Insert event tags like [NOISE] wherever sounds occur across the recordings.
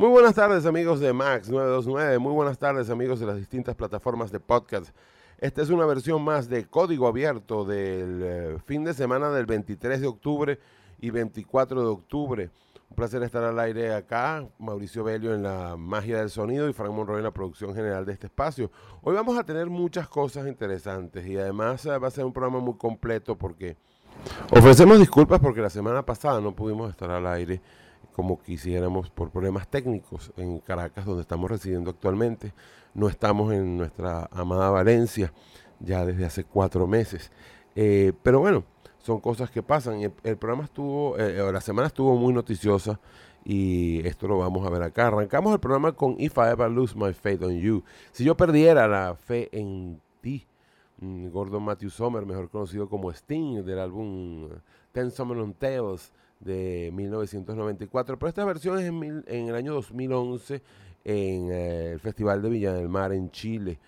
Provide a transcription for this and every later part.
Muy buenas tardes amigos de Max 929, muy buenas tardes amigos de las distintas plataformas de podcast. Esta es una versión más de Código Abierto del eh, fin de semana del 23 de octubre y 24 de octubre. Un placer estar al aire acá, Mauricio Belio en la magia del sonido y Frank Monroy en la producción general de este espacio. Hoy vamos a tener muchas cosas interesantes y además eh, va a ser un programa muy completo porque ofrecemos disculpas porque la semana pasada no pudimos estar al aire como quisiéramos por problemas técnicos en Caracas, donde estamos residiendo actualmente. No estamos en nuestra amada Valencia ya desde hace cuatro meses. Eh, pero bueno, son cosas que pasan. El, programa estuvo, eh, la semana estuvo muy noticiosa y esto lo vamos a ver acá. Arrancamos el programa con If I Ever Lose My Faith on You. Si yo perdiera la fe en ti, mm, Gordon Matthew Sommer, mejor conocido como Sting, del álbum Ten Summer on Tales de 1994, pero esta versión es en, el año 2011 en eh, el Festival de Villa del Mar en Chile.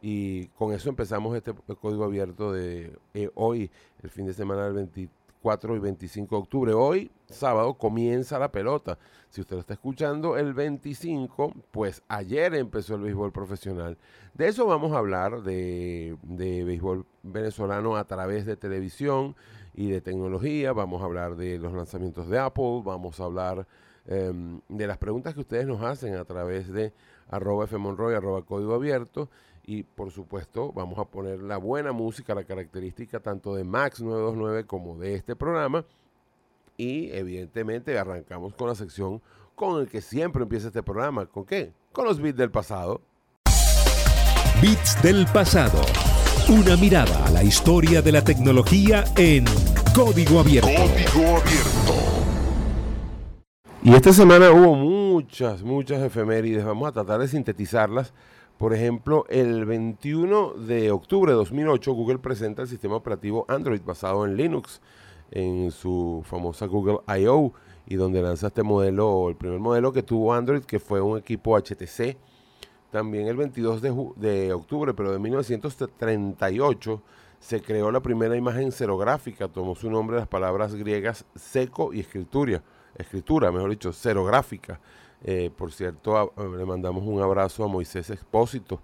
Y con eso empezamos este código abierto de eh, hoy, el fin de semana del 24 y 25 de octubre. Hoy, sábado, comienza la pelota. Si usted lo está escuchando el 25, pues ayer empezó el béisbol profesional. De eso vamos a hablar, de, de béisbol venezolano a través de televisión y de tecnología, vamos a hablar de los lanzamientos de Apple, vamos a hablar em, de las preguntas que ustedes nos hacen a través de arroba fmonroy, arroba código abierto y por supuesto vamos a poner la buena música, la característica tanto de Max 929 como de este programa y evidentemente arrancamos con la sección con el que siempre empieza este programa, ¿con qué? Con los beats del pasado. Beats del pasado una mirada a la historia de la tecnología en Código Abierto. Código Abierto. Y esta semana hubo muchas, muchas efemérides. Vamos a tratar de sintetizarlas. Por ejemplo, el 21 de octubre de 2008, Google presenta el sistema operativo Android basado en Linux en su famosa Google I.O. y donde lanza este modelo, el primer modelo que tuvo Android, que fue un equipo HTC también el 22 de, octubre, pero de 1938, se creó la primera imagen serográfica. Tomó su nombre de las palabras griegas seco y escritura, escritura, mejor dicho, serográfica. Eh, por cierto, le mandamos un abrazo a Moisés Expósito,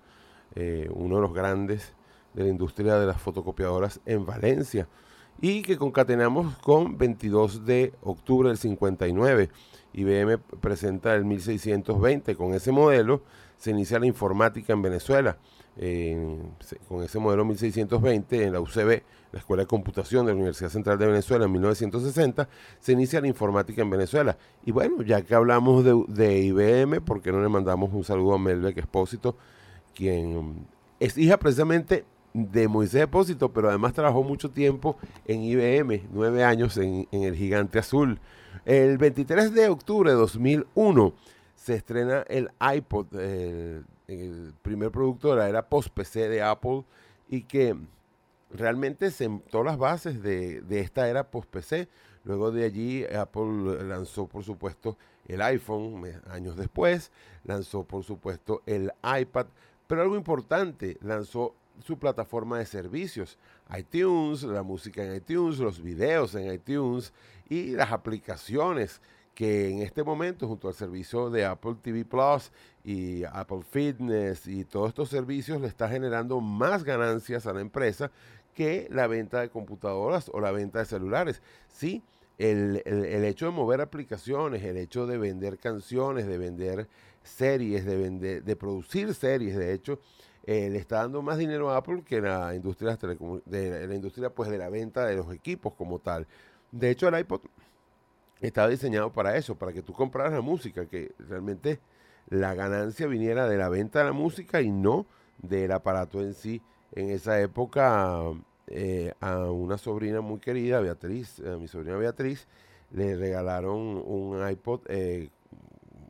eh, uno de los grandes de la industria de las fotocopiadoras en Valencia, y que concatenamos con 22 de octubre del 59. IBM presenta el 1620 con ese modelo se inicia la informática en Venezuela. con ese modelo 1620 en la UCB, la Escuela de Computación de la Universidad Central de Venezuela en 1960, se inicia la informática en Venezuela. Y bueno, ya que hablamos de, IBM, ¿por qué no le mandamos un saludo a Melbeck Espósito, quien es hija precisamente de Moisés Espósito, pero además trabajó mucho tiempo en IBM, nueve años en, en el Gigante Azul. El 23 de octubre de 2001, se estrena el iPod, el, primer producto de la era post-PC de Apple y que realmente sentó las bases de, esta era post-PC. Luego de allí Apple lanzó por supuesto el iPhone años después, lanzó por supuesto el iPad, pero algo importante, lanzó su plataforma de servicios, iTunes, la música en iTunes, los videos en iTunes y las aplicaciones que en este momento, junto al servicio de Apple TV Plus y Apple Fitness y todos estos servicios, le está generando más ganancias a la empresa que la venta de computadoras o la venta de celulares. Sí, el, hecho de mover aplicaciones, el hecho de vender canciones, de vender series, de, vender, de producir series, de hecho, eh, le está dando más dinero a Apple que la industria de la industria pues de la venta de los equipos como tal. De hecho, el iPod estaba diseñado para eso, para que tú compraras la música, que realmente la ganancia viniera de la venta de la música y no del aparato en sí. En esa época eh, a una sobrina muy querida, Beatriz, a mi sobrina Beatriz, le regalaron un iPod, eh,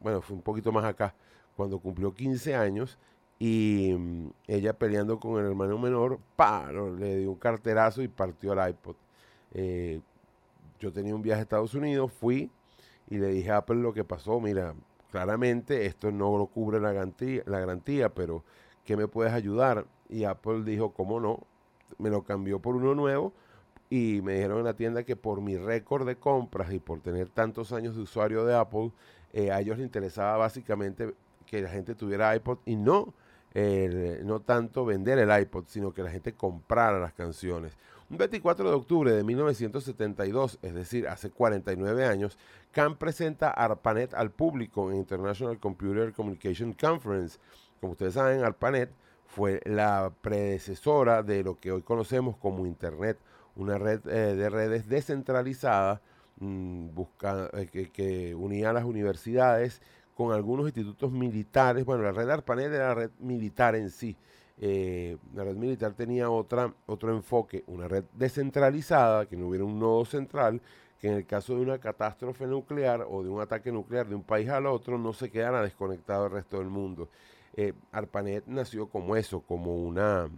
bueno, fue un poquito más acá, cuando cumplió 15 años y mm, ella peleando con el hermano menor, ¡paro! le dio un carterazo y partió el iPod. Eh, yo tenía un viaje a Estados Unidos, fui y le dije a Apple lo que pasó. Mira, claramente esto no lo cubre la garantía, la garantía, pero ¿qué me puedes ayudar? Y Apple dijo, ¿cómo no? Me lo cambió por uno nuevo y me dijeron en la tienda que por mi récord de compras y por tener tantos años de usuario de Apple, eh, a ellos les interesaba básicamente que la gente tuviera iPod y no, no tanto vender el iPod, sino que la gente comprara las canciones. Un 24 de octubre de 1972, es decir, hace 49 años, CAM presenta ARPANET al público en International Computer Communication Conference. Como ustedes saben, ARPANET fue la predecesora de lo que hoy conocemos como Internet, una red eh, de redes descentralizada mm, eh, que, unía a las universidades con algunos institutos militares. Bueno, la red ARPANET era la red militar en sí. Eh, la red militar tenía otra, otro enfoque, una red descentralizada, que no hubiera un nodo central, que en el caso de una catástrofe nuclear o de un ataque nuclear de un país al otro no se quedara desconectado del resto del mundo. Eh, ARPANET nació como eso, como una,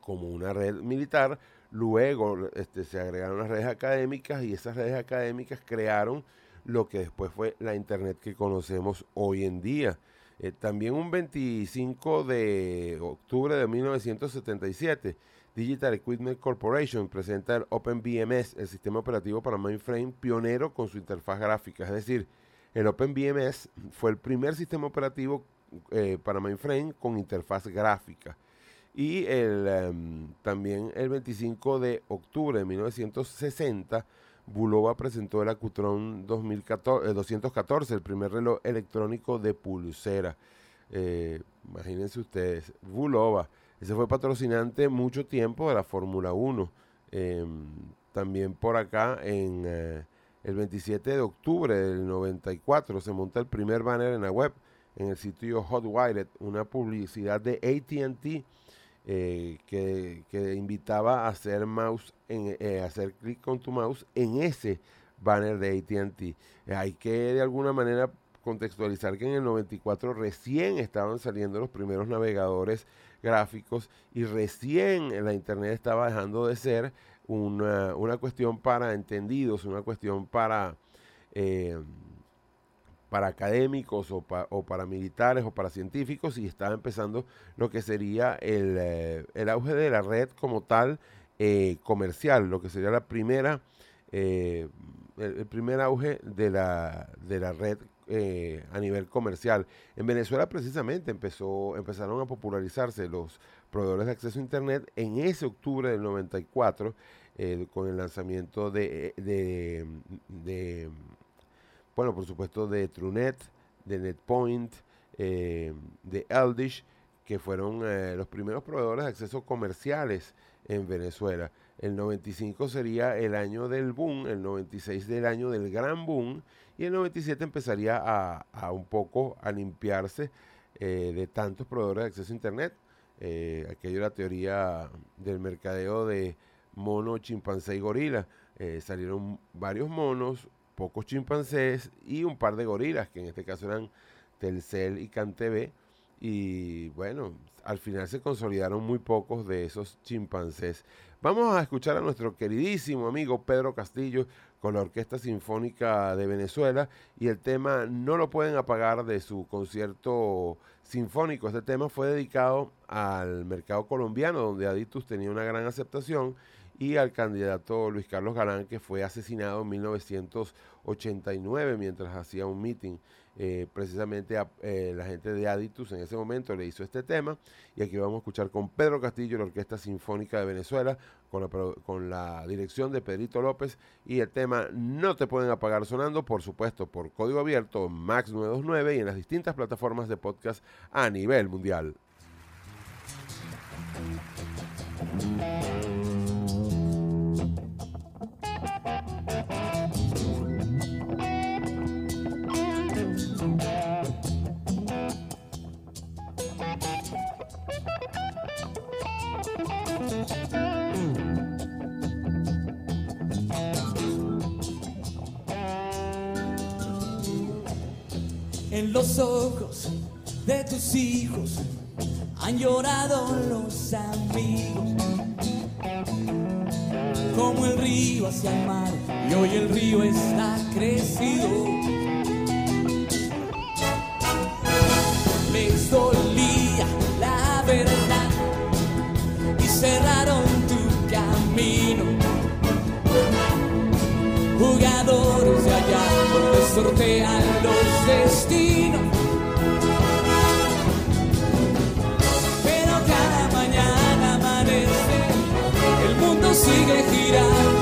como una red militar. Luego este, se agregaron las redes académicas y esas redes académicas crearon lo que después fue la Internet que conocemos hoy en día. Eh, también un 25 de octubre de 1977, Digital Equipment Corporation presenta el OpenBMS, el sistema operativo para mainframe pionero con su interfaz gráfica. Es decir, el OpenBMS fue el primer sistema operativo eh, para mainframe con interfaz gráfica. Y el, em, también el 25 de octubre de 1960, Bulova presentó el Acutron 214, el primer reloj electrónico de pulsera. Eh, imagínense ustedes, Bulova, ese fue patrocinante mucho tiempo de la Fórmula 1. Em, también por acá, en eh, el 27 de octubre del 94, se monta el primer banner en la web, en el sitio Hotwired, una publicidad de ATT eh, que, invitaba a hacer mouse, en, eh, hacer clic con tu mouse en ese banner de ATT. hay que de alguna manera contextualizar que en el 94 recién estaban saliendo los primeros navegadores gráficos y recién la internet estaba dejando de ser una, una cuestión para entendidos, una cuestión para eh, para académicos o, para militares o para científicos y estaba empezando lo que sería el, eh, auge de la red como tal eh, comercial, lo que sería la primera, eh, el, primer auge de la, de la red a nivel comercial. En Venezuela precisamente empezó, empezaron a popularizarse los proveedores de acceso a Internet en ese octubre del 94 con el lanzamiento de bueno, por supuesto de TrueNet, de NetPoint, eh, de Eldish, que fueron eh, los primeros proveedores de acceso comerciales en Venezuela. El 95 sería el año del boom, el 96 del año del gran boom, y el 97 empezaría a, un poco a limpiarse eh, de tantos proveedores de acceso a Internet. aquello era la teoría del mercadeo de mono, chimpancé y gorila. salieron varios monos, pocos chimpancés y un par de gorilas, que en este caso eran Telcel y CanTV. Y bueno, al final se consolidaron muy pocos de esos chimpancés. Vamos a escuchar a nuestro queridísimo amigo Pedro Castillo con la Orquesta Sinfónica de Venezuela y el tema No lo pueden apagar de su concierto sinfónico. Este tema fue dedicado al mercado colombiano donde Aditus tenía una gran aceptación y al candidato Luis Carlos Galán, que fue asesinado en 1989 mientras hacía un meeting. Eh, precisamente a, eh, la gente de Aditus en ese momento le hizo este tema y aquí vamos a escuchar con Pedro Castillo, la Orquesta Sinfónica de Venezuela, con la, con la dirección de Pedrito López y el tema No te pueden apagar sonando, por supuesto, por código abierto Max 929 y en las distintas plataformas de podcast a nivel mundial. En los ojos de tus hijos han llorado los amigos. Como el río hacia el mar y hoy el río está crecido. Les dolía la verdad y cerraron tu camino. Jugadores de allá sortean los destinos. Pero cada mañana amanece, el mundo sigue girando.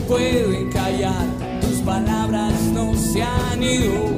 pueden callar, tus palabras no se han ido.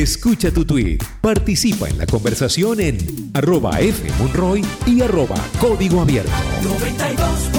Escucha tu tweet. Participa en la conversación en arroba fmonroy y arroba código abierto. 92.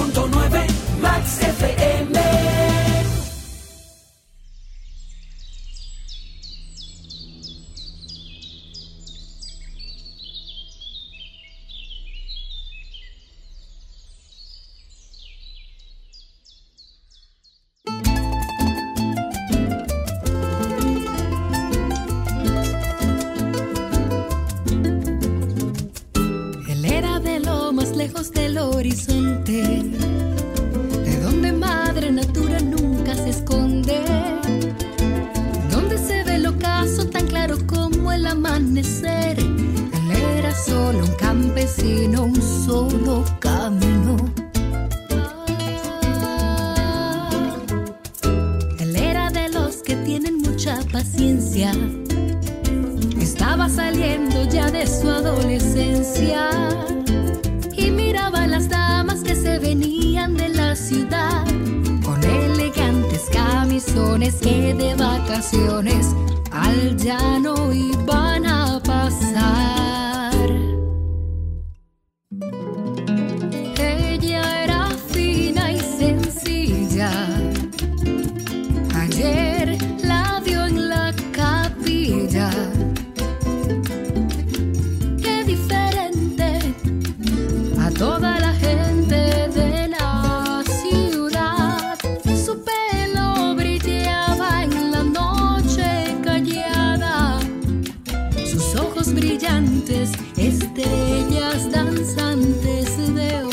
Ojos brillantes, estrellas danzantes de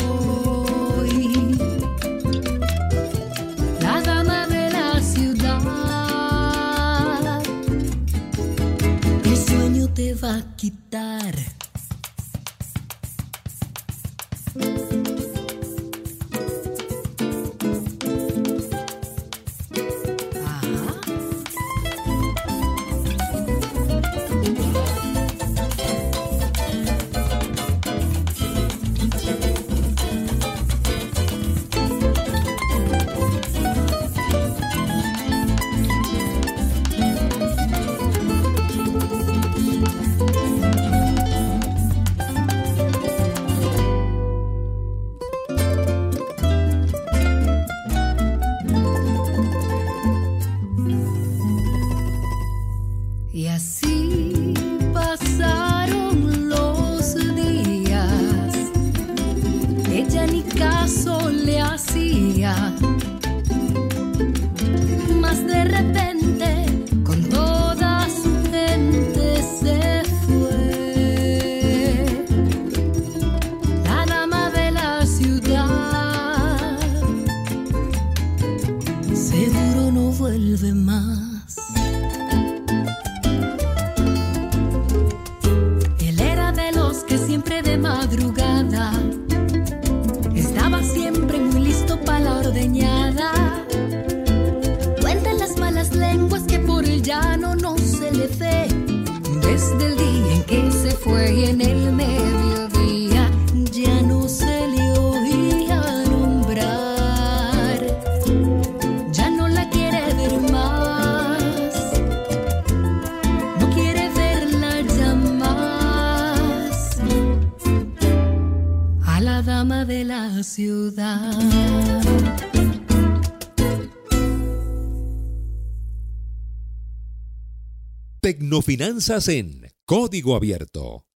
Tecnofinanzas en Código Abierto.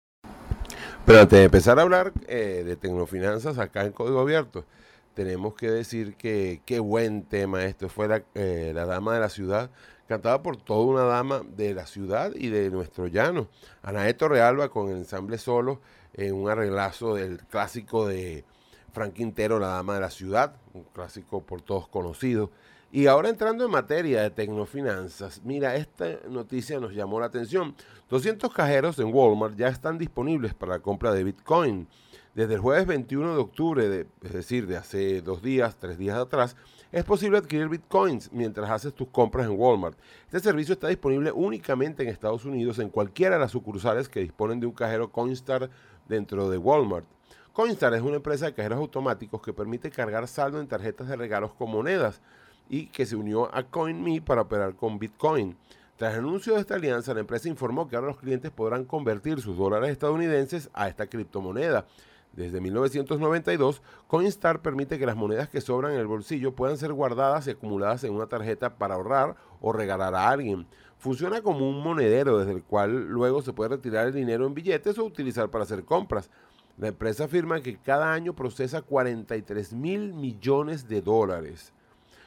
Pero antes de empezar a hablar eh, de tecnofinanzas acá en Código Abierto, tenemos que decir que qué buen tema esto fue la, eh, la Dama de la Ciudad, cantada por toda una dama de la ciudad y de nuestro llano. Anaé Torrealba con el ensamble solo en un arreglazo del clásico de Frank Quintero, La Dama de la Ciudad, un clásico por todos conocido. Y ahora entrando en materia de tecnofinanzas, mira, esta noticia nos llamó la atención. 200 cajeros en Walmart ya están disponibles para la compra de Bitcoin. Desde el jueves 21 de octubre, de- es decir, de hace dos días, tres días atrás, es posible adquirir Bitcoins mientras haces tus compras en Walmart. Este servicio está disponible únicamente en Estados Unidos en cualquiera de las sucursales que disponen de un cajero Coinstar dentro de Walmart. Coinstar es una empresa de cajeros automáticos que permite cargar saldo en tarjetas de regalos con monedas y que se unió a CoinMe para operar con Bitcoin. Tras el anuncio de esta alianza, la empresa informó que ahora los clientes podrán convertir sus dólares estadounidenses a esta criptomoneda. Desde 1992, Coinstar permite que las monedas que sobran en el bolsillo puedan ser guardadas y acumuladas en una tarjeta para ahorrar o regalar a alguien. Funciona como un monedero desde el cual luego se puede retirar el dinero en billetes o utilizar para hacer compras. La empresa afirma que cada año procesa 43 mil millones de dólares.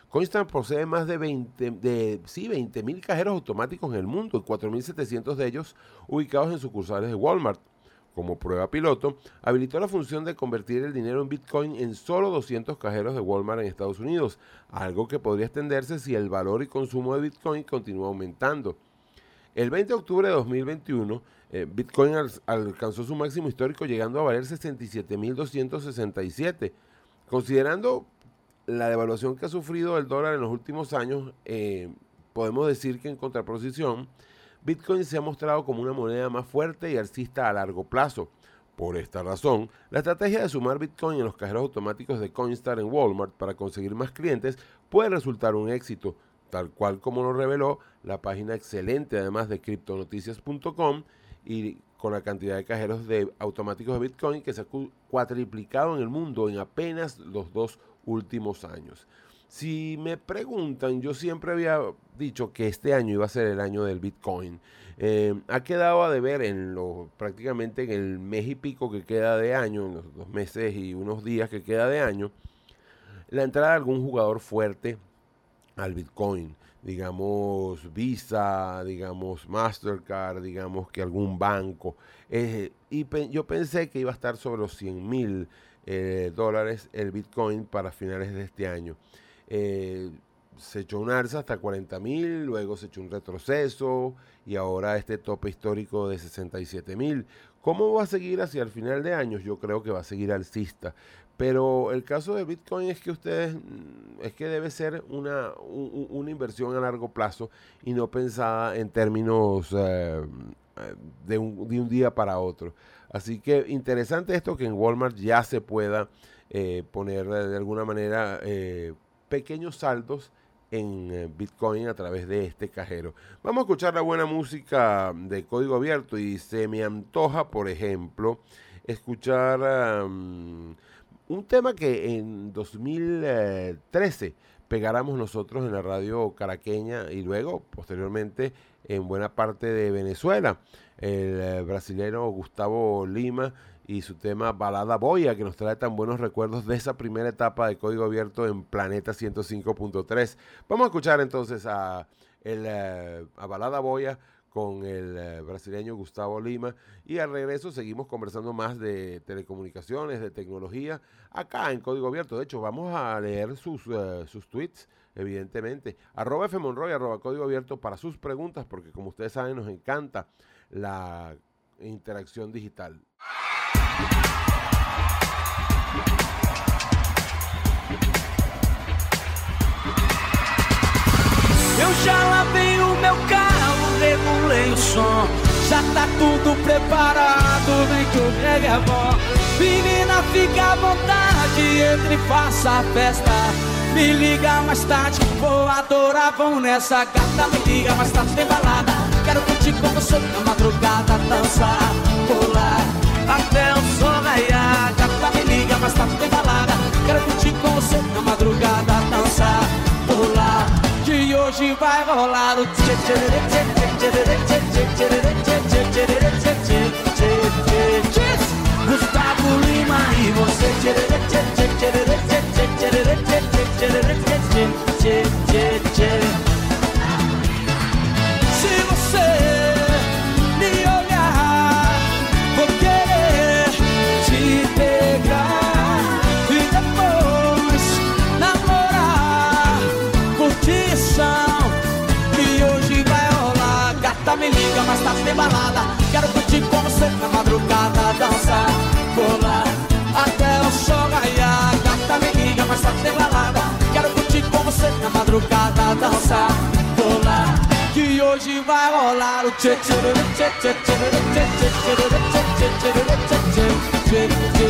Coinstar posee más de 20 de, sí, 20.000 cajeros automáticos en el mundo y 4.700 de ellos ubicados en sucursales de Walmart. Como prueba piloto, habilitó la función de convertir el dinero en Bitcoin en solo 200 cajeros de Walmart en Estados Unidos, algo que podría extenderse si el valor y consumo de Bitcoin continúa aumentando. El 20 de octubre de 2021, eh, Bitcoin al- alcanzó su máximo histórico llegando a valer 67.267. Considerando la devaluación que ha sufrido el dólar en los últimos años, eh, podemos decir que en contraposición, Bitcoin se ha mostrado como una moneda más fuerte y alcista a largo plazo. Por esta razón, la estrategia de sumar Bitcoin en los cajeros automáticos de Coinstar en Walmart para conseguir más clientes puede resultar un éxito, tal cual como lo reveló la página excelente además de criptonoticias.com y con la cantidad de cajeros de automáticos de Bitcoin que se ha cuatriplicado en el mundo en apenas los dos últimos años. Si me preguntan, yo siempre había dicho que este año iba a ser el año del Bitcoin. Eh, ha quedado a deber en lo, prácticamente en el mes y pico que queda de año, en los dos meses y unos días que queda de año, la entrada de algún jugador fuerte al Bitcoin. Digamos Visa, digamos Mastercard, digamos que algún banco. Eh, y yo pensé que iba a estar sobre los 100 mil eh, dólares el Bitcoin para finales de este año. Eh, se echó un alza hasta 40 mil, luego se echó un retroceso y ahora este tope histórico de 67 mil. ¿Cómo va a seguir hacia el final de año? Yo creo que va a seguir alcista. Pero el caso de Bitcoin es que ustedes, mm, es que debe ser una, una inversión a largo plazo y no pensada en términos eh, de, un, de, un, día para otro. Así que interesante esto que en Walmart ya se pueda eh, poner de alguna manera eh, pequeños saldos en eh, Bitcoin a través de este cajero. Vamos a escuchar la buena música de código abierto y se me antoja, por ejemplo, escuchar un tema que en 2013 pegáramos nosotros en la radio caraqueña y luego, posteriormente, en buena parte de Venezuela. El eh, brasileño Gustavo Lima y su tema Balada Boya, que nos trae tan buenos recuerdos de esa primera etapa de código abierto en Planeta 105.3. Vamos a escuchar entonces a, el, eh, a Balada Boya con el eh, brasileño Gustavo Lima y al regreso seguimos conversando más de telecomunicaciones, de tecnología, acá en Código Abierto. De hecho, vamos a leer sus, uh, sus tweets, evidentemente. Arroba Fmonroy, arroba Código Abierto para sus preguntas, porque como ustedes saben, nos encanta la interacción digital. Eu já lavei o meu carro, regulei o som. Já tá tudo preparado, vem que o brega é bom. Menina, fica à vontade, entre e faça a festa. Me liga mais tarde, vou adorar, vão nessa gata. Me liga mais tarde, tem balada. Quero curtir com você na madrugada, dançar, pular até o sol raiar. Gata, me liga mais tarde, tem balada. Quero curtir com você na madrugada, dançar, pular. Que hoje vai rolar o tchê tchê tchê tchê tchê tchê tchê tchê tchê Gustavo Lima e você tchê tchê tchê tchê tchê tchê tchê Se você me olhar, vou querer te pegar e depois namorar, curtição que hoje vai rolar. Gata me liga, mas tá tem balada. Quero curtir com você na madrugada, dançar, pular até o sol raiar. Gata me liga, mas tá tem balada. Você na madrugada, dançar, pular. Que hoje vai rolar o tchê tchê tchê tchê tchê tchê tchê tchê tchê tchê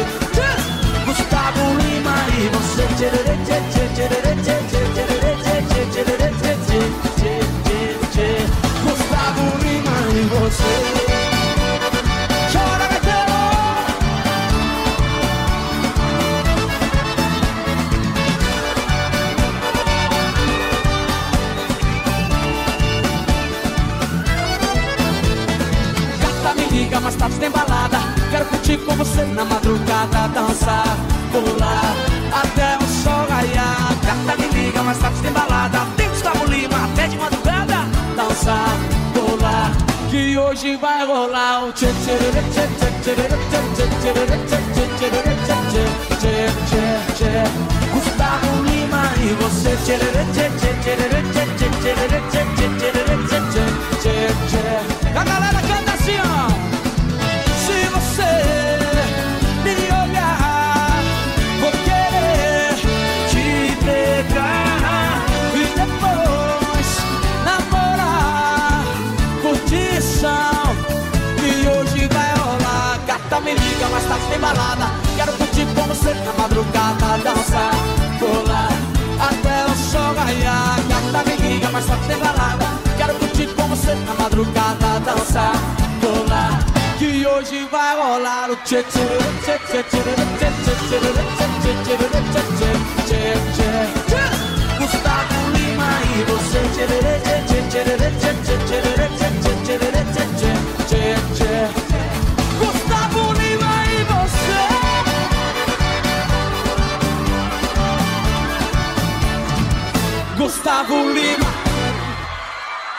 Gustavo Lima e você tchê tchê tchê tchê tchê tchê tchê tchê Gustavo Lima e você Curtir com você na madrugada Dançar, pular, até o sol raiar Gata me liga, mais tarde tem balada Tem Gustavo Lima, até de madrugada Dançar, pular, que hoje vai rolar o tchê tchê tchê tchê tchê tchê tchê tchê tchê tchê tchê tchê Gustavo Lima e você tchê tchê tchê tchê tchê tchê tchê tchê tchê tchê tchê tchê A galera tem balada. Quero curtir com você na madrugada, dançar, pular até o sol raiar. Gata me liga, mas só tem balada. Quero curtir com você na madrugada, dançar, pular. Que hoje vai rolar o tchê tchê tchê tchê tchê tchê tchê tchê tchê tchê tchê tchê tchê tchê e tchê tchê tchê tchê tchê tchê tchê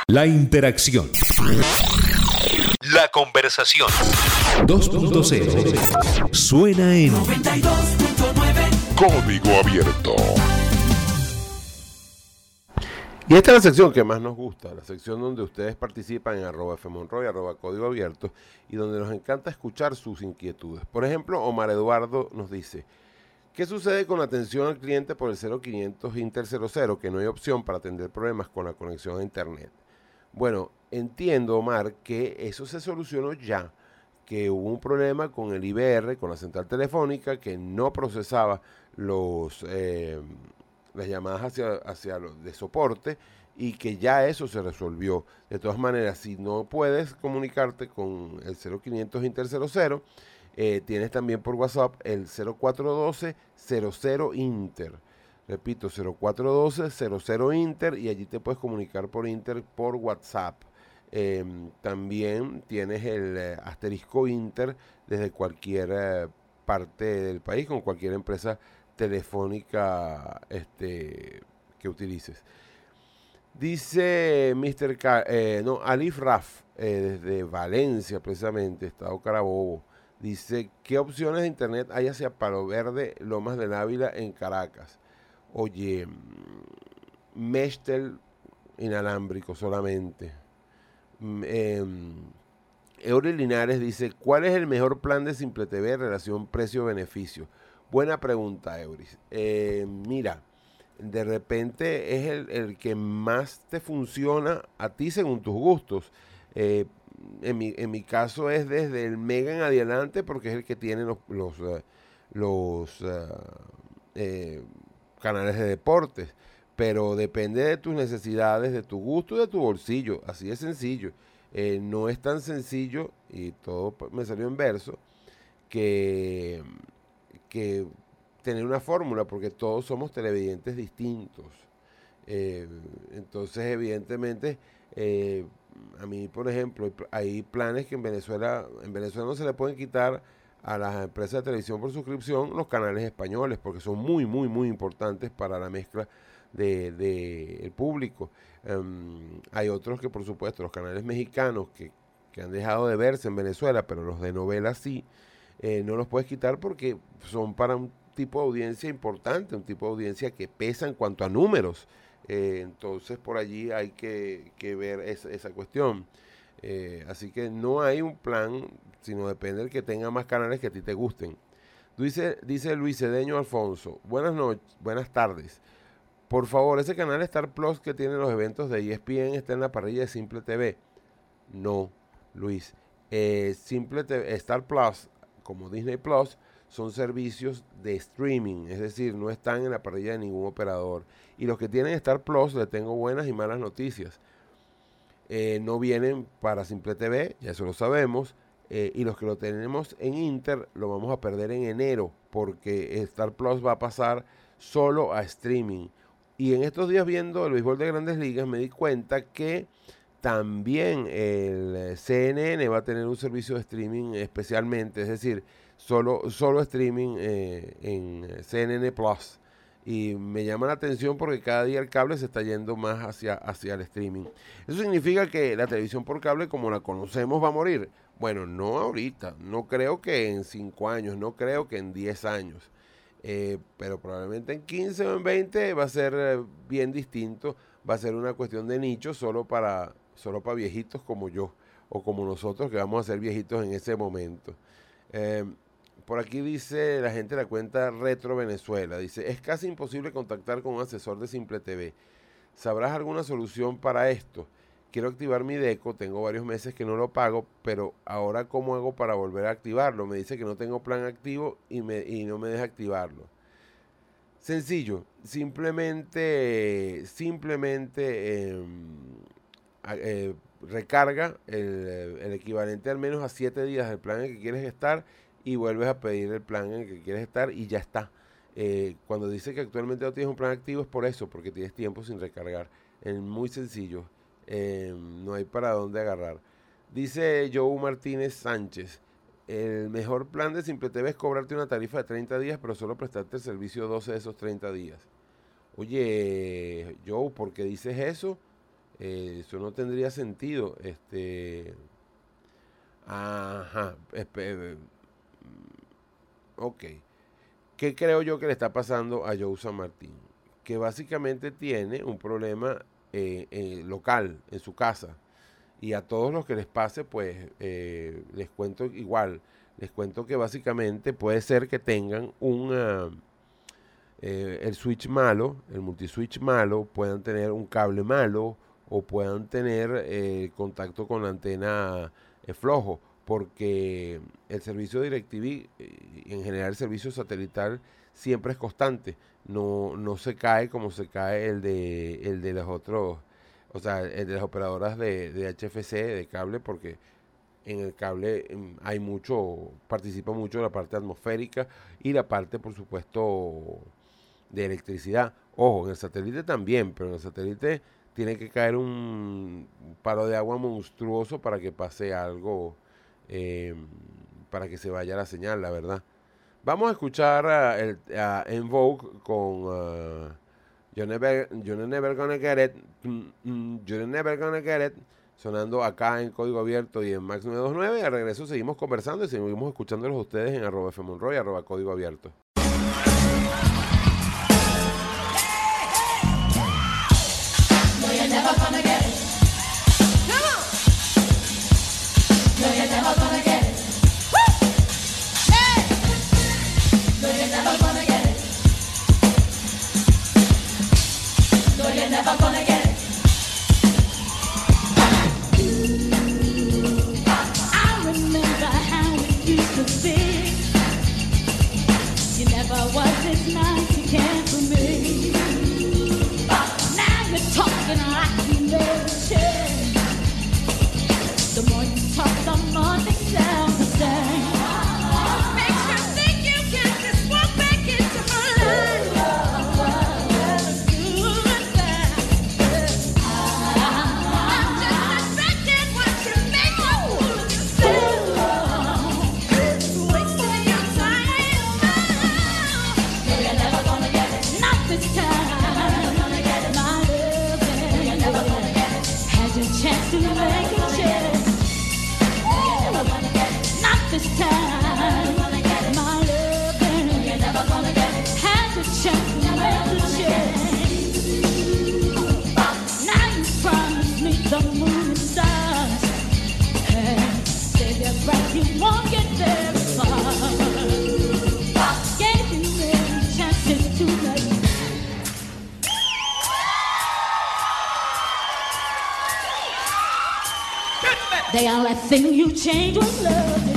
La interacción. La conversación. 2.0. Suena en 92.9 Código abierto. Y esta es la sección que más nos gusta, la sección donde ustedes participan en arroba fmonroy, arroba código abierto, y donde nos encanta escuchar sus inquietudes. Por ejemplo, Omar Eduardo nos dice, ¿qué sucede con la atención al cliente por el 0500 Inter 00, que no hay opción para atender problemas con la conexión a Internet? Bueno, entiendo, Omar, que eso se solucionó ya, que hubo un problema con el IBR, con la central telefónica, que no procesaba los, eh, las llamadas hacia, hacia los de soporte y que ya eso se resolvió. De todas maneras, si no puedes comunicarte con el 0500 Inter 00, eh, tienes también por WhatsApp el 0412 00 Inter. Repito, 0412 00 Inter y allí te puedes comunicar por Inter por WhatsApp. Em, también tienes el eh, asterisco Inter desde cualquier eh, parte del país, con cualquier empresa telefónica este, que utilices. Dice Mr. Eh, no, Alif Raf, desde Valencia, precisamente, Estado Carabobo. Dice, ¿qué opciones de internet hay hacia Palo Verde, Lomas del Ávila, en Caracas? Oye, mm, Meshtel inalámbrico solamente. Em, Eury Linares dice, ¿cuál es el mejor plan de Simple TV en relación precio-beneficio? Buena pregunta, Euris. Eh, mira, de repente es el, el que más te funciona a ti según tus gustos. Eh, en, mi, en mi caso es desde el Mega en adelante porque es el que tiene los, los, eh, eh, eh, canales de deportes. Pero depende de tus necesidades, de tu gusto y de tu bolsillo. Así de sencillo. No es tan sencillo, y todo me salió en verso, que, que tener una fórmula, porque todos somos televidentes distintos. Entonces, evidentemente, a mí, por ejemplo, hay pl- hay planes que en Venezuela, en Venezuela no se le pueden quitar a las empresas de televisión por suscripción los canales españoles, porque son muy, muy, muy importantes para la mezcla de, de el público. Em, hay otros que, por supuesto, los canales mexicanos que, que han dejado de verse en Venezuela, pero los de novela sí, eh, no los puedes quitar porque son para un tipo de audiencia importante, un tipo de audiencia que pesa en cuanto a números. Eh, entonces, por allí hay que, que ver esa, cuestión. Eh, así que no hay un plan, sino depende del que tenga más canales que a ti te gusten. Dice, dice Luis Cedeño Alfonso, buenas noches, buenas tardes. Por favor, ese canal Star Plus que tiene los eventos de ESPN está en la parrilla de Simple TV. No, Luis. Eh, Simple TV, Star Plus, como Disney Plus, son servicios de streaming, es decir, no están en la parrilla de ningún operador. Y los que tienen Star Plus, le tengo buenas y malas noticias. Eh, no vienen para Simple TV, ya eso lo sabemos. eh, y los que lo tenemos en Inter lo vamos a perder en enero, porque Star Plus va a pasar solo a streaming. Y en estos días viendo el béisbol de grandes ligas me di cuenta que también el eh, CNN va a tener un servicio de streaming especialmente, es decir, solo, solo streaming eh, en CNN Plus. Y me llama la atención porque cada día el cable se está yendo más hacia, hacia el streaming. ¿Eso significa que la televisión por cable como la conocemos va a morir? Bueno, no ahorita, no creo que en 5 años, no creo que en 10 años. Eh, pero probablemente en 15 o en 20 va a ser eh, bien distinto, va a ser una cuestión de nicho solo para, solo para viejitos como yo o como nosotros que vamos a ser viejitos en ese momento. Eh, por aquí dice la gente de la cuenta Retro Venezuela, dice, es casi imposible contactar con un asesor de Simple TV. ¿Sabrás alguna solución para esto? quiero activar mi deco, tengo varios meses que no lo pago, pero ahora cómo hago para volver a activarlo. Me dice que no tengo plan activo y, me, y no me deja activarlo. Sencillo, simplemente, simplemente em, eh, recarga el, el equivalente al menos a 7 días del plan en que quieres estar y vuelves a pedir el plan en el que quieres estar y ya está. Eh, cuando dice que actualmente no tienes un plan activo es por eso, porque tienes tiempo sin recargar. Es muy sencillo, eh, no hay para dónde agarrar. Dice Joe Martínez Sánchez, el mejor plan de Simple TV es cobrarte una tarifa de 30 días, pero solo prestarte el servicio 12 de esos 30 días. Oye, Joe, ¿por qué dices eso? Eh, eso no tendría sentido. Este. Ajá. Ok. ¿Qué creo yo que le está pasando a Joe San Martín? Que básicamente tiene un problema eh, eh, local en su casa. Y a todos los que les pase, pues eh, les cuento igual. Les cuento que básicamente puede ser que tengan un, eh, el switch malo, el multiswitch malo, puedan tener un cable malo o puedan tener contacto con la antena flojo, porque el servicio DirecTV, eh, en general el servicio satelital, siempre es constante, no, no se cae como se cae el de, el de los otros, o sea, el de las operadoras de, de HFC, de cable, porque en el cable em, hay mucho, participa mucho la parte atmosférica y la parte, por supuesto, de electricidad. Ojo, en el satélite también, pero en el satélite tiene que caer un paro de agua monstruoso para que pase algo, eh, para que se vaya la señal, la verdad. Vamos a escuchar a, el, En Vogue con ah, You're, never, You're Never Gonna Get It, mm, mm, Never Gonna Get It, sonando acá en Código Abierto y en Max 929. Al regreso seguimos conversando y seguimos escuchándolos a ustedes en arroba fmonroy, arroba Código Abierto. The only thing you change was love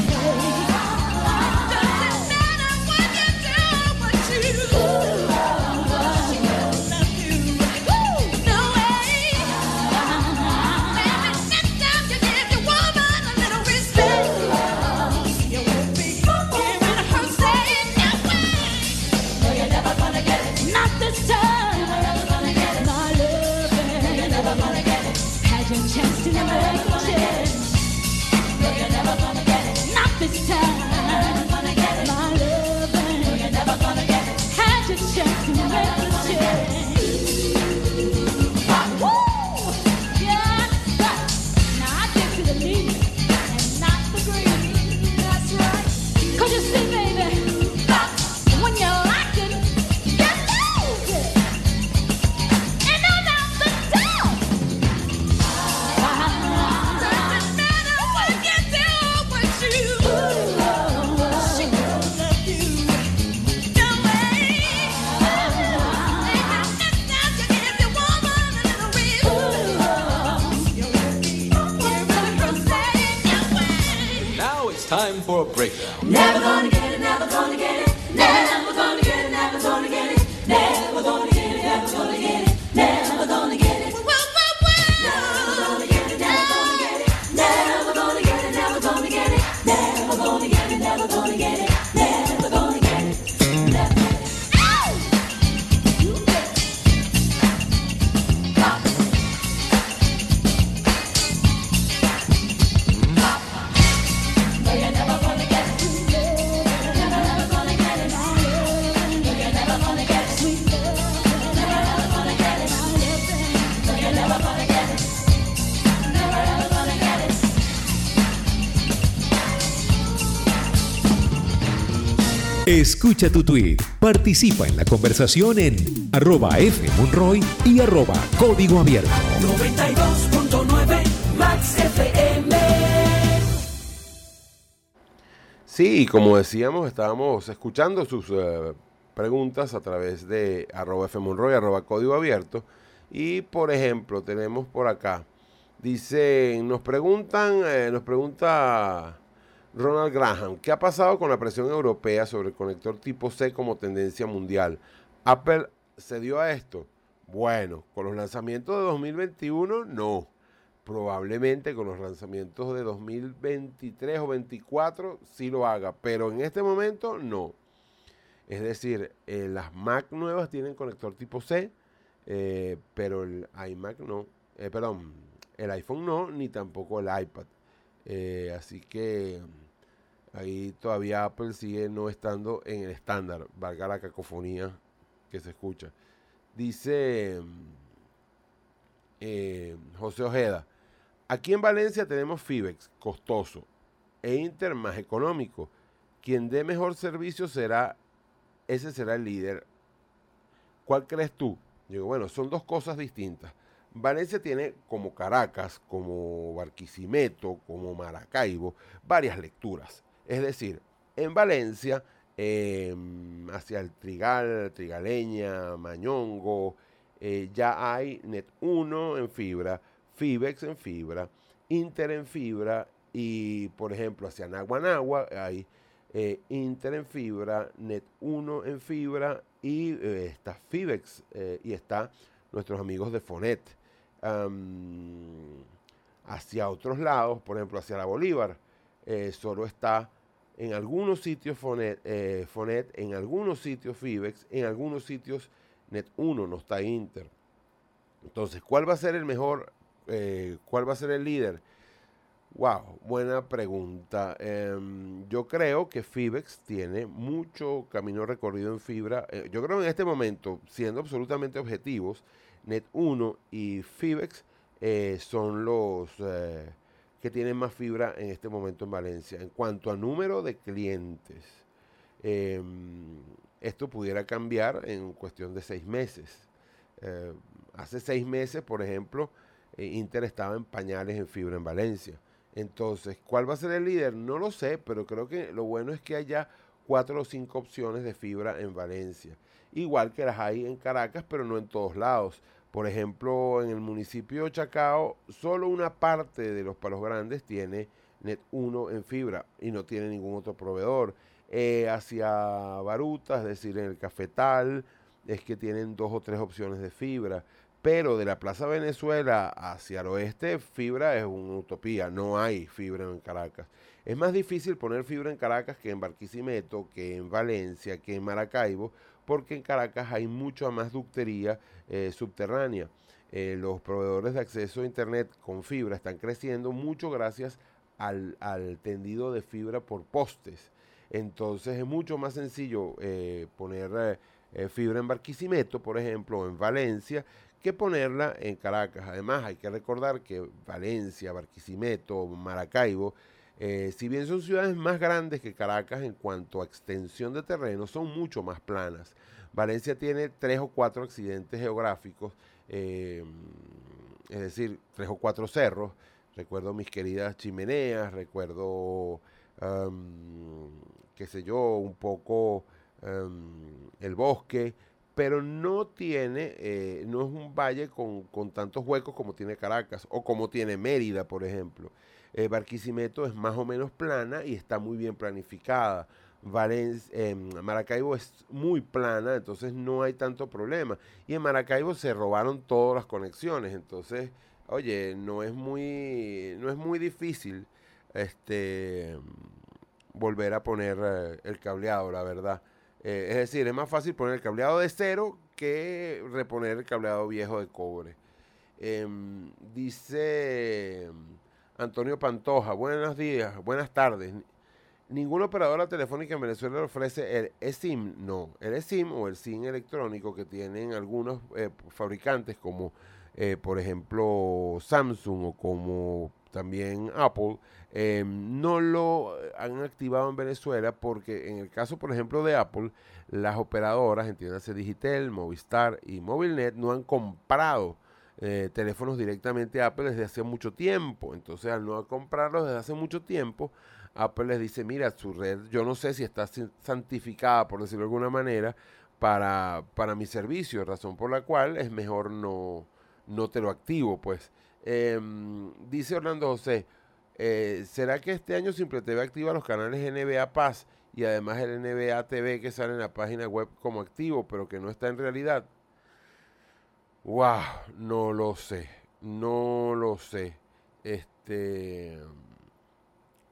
Escucha tu tweet, participa en la conversación en arroba fmonroy y arroba código abierto. 92.9 Max FM. Sí, como decíamos, estábamos escuchando sus eh, preguntas a través de arroba fmonroy, arroba código abierto. Y por ejemplo, tenemos por acá, dice, nos preguntan, eh, nos pregunta Ronald Graham, ¿qué ha pasado con la presión europea sobre el conector tipo C como tendencia mundial? ¿Apple se dio a esto? Bueno, con los lanzamientos de 2021, no. Probablemente con los lanzamientos de 2023 o 2024 sí lo haga, pero en este momento no. Es decir, eh, las Mac nuevas tienen conector tipo C, eh, pero el iMac no. Eh, perdón, el iPhone no, ni tampoco el iPad. Eh, así que ahí todavía Apple sigue no estando en el estándar, valga la cacofonía que se escucha. Dice mm, eh, José Ojeda, aquí en Valencia tenemos Fibex, costoso, e Inter más económico. Quien dé mejor servicio será, ese será el líder. ¿Cuál crees tú? Digo, bueno, son dos cosas distintas. Valencia tiene como Caracas, como Barquisimeto, como Maracaibo, varias lecturas. Es decir, en Valencia, eh, hacia el Trigal, Trigaleña, Mañongo, eh, ya hay Net 1 en fibra, Fibex en fibra, Inter en fibra y, por ejemplo, hacia Naguanagua hay eh, Inter en fibra, Net 1 en fibra y eh, está Fibex y está nuestros amigos de Fonet. Hacia otros lados, por ejemplo, hacia la Bolívar, solo está en algunos sitios Fonet, eh, Fonet, en algunos sitios Fibex, en algunos sitios Net 1, no está Inter. Entonces, ¿cuál va a ser el mejor? eh, ¿Cuál va a ser el líder? Wow, buena pregunta. Em, yo creo que Fibex tiene mucho camino recorrido en fibra. Eh, yo creo en este momento, siendo absolutamente objetivos, Net 1 y Fibex son los que tienen más fibra en este momento en Valencia. En cuanto a número de clientes, em, esto pudiera cambiar en cuestión de seis meses. Eh, hace seis meses, por ejemplo, eh, Inter estaba en pañales en fibra en Valencia. Entonces, ¿cuál va a ser el líder? No lo sé, pero creo que lo bueno es que haya cuatro o cinco opciones de fibra en Valencia. Igual que las hay en Caracas, pero no en todos lados. Por ejemplo, en el municipio de Chacao, solo una parte de los palos grandes tiene Net 1 en fibra y no tiene ningún otro proveedor. Eh, hacia Baruta, es decir, en el Cafetal, es que tienen dos o tres opciones de fibra. Pero de la Plaza Venezuela hacia el oeste, fibra es una utopía. No hay fibra en Caracas. Es más difícil poner fibra en Caracas que en Barquisimeto, que en Valencia, que en Maracaibo, porque en Caracas hay mucha más ductería eh, subterránea. Eh, los proveedores de acceso a Internet con fibra están creciendo mucho gracias al, al tendido de fibra por postes. Entonces es mucho más sencillo eh, poner fibra en Barquisimeto, por ejemplo, o en Valencia, que ponerla en Caracas. Además, hay que recordar que Valencia, Barquisimeto, Maracaibo, si bien son ciudades más grandes que Caracas en cuanto a extensión de terreno, son mucho más planas. Valencia tiene tres o cuatro accidentes geográficos, eh, es decir, tres o cuatro cerros. Recuerdo mis queridas chimeneas, recuerdo, qué sé yo, un poco el bosque, pero no tiene, eh, no es un valle con, con tantos huecos como tiene Caracas o como tiene Mérida, por ejemplo. Eh, Barquisimeto es más o menos plana y está muy bien planificada. Valen- em, Maracaibo es muy plana, entonces no hay tanto problema. Y en Maracaibo se robaron todas las conexiones, entonces, oye, no es muy, no es muy difícil este, volver a poner eh, el cableado, la verdad. Eh, es decir, es más fácil poner el cableado de cero que reponer el cableado viejo de cobre. Em, dice Antonio Pantoja, buenos días, buenas tardes. Ninguna operadora telefónica en Venezuela ofrece el eSIM, no. El eSIM o el SIM electrónico que tienen algunos eh, fabricantes como eh, por ejemplo Samsung o como también Apple, eh, no lo han activado en Venezuela porque en el caso por ejemplo de Apple, las operadoras, entiéndase Digitel, Movistar y Movilnet, no han comprado eh, teléfonos directamente a Apple desde hace mucho tiempo. Entonces, al no comprarlos desde hace mucho tiempo, Apple les dice, mira, su red, yo no sé si está santificada, por decirlo de alguna manera, para, para mi servicio, razón por la cual es mejor no, no te lo activo, pues. Em, dice Orlando José, eh, ¿será que este año Simple TV activa los canales NBA Paz y además el NBA TV que sale en la página web como activo, pero que no está en realidad? Wow, no lo sé, no lo sé. Este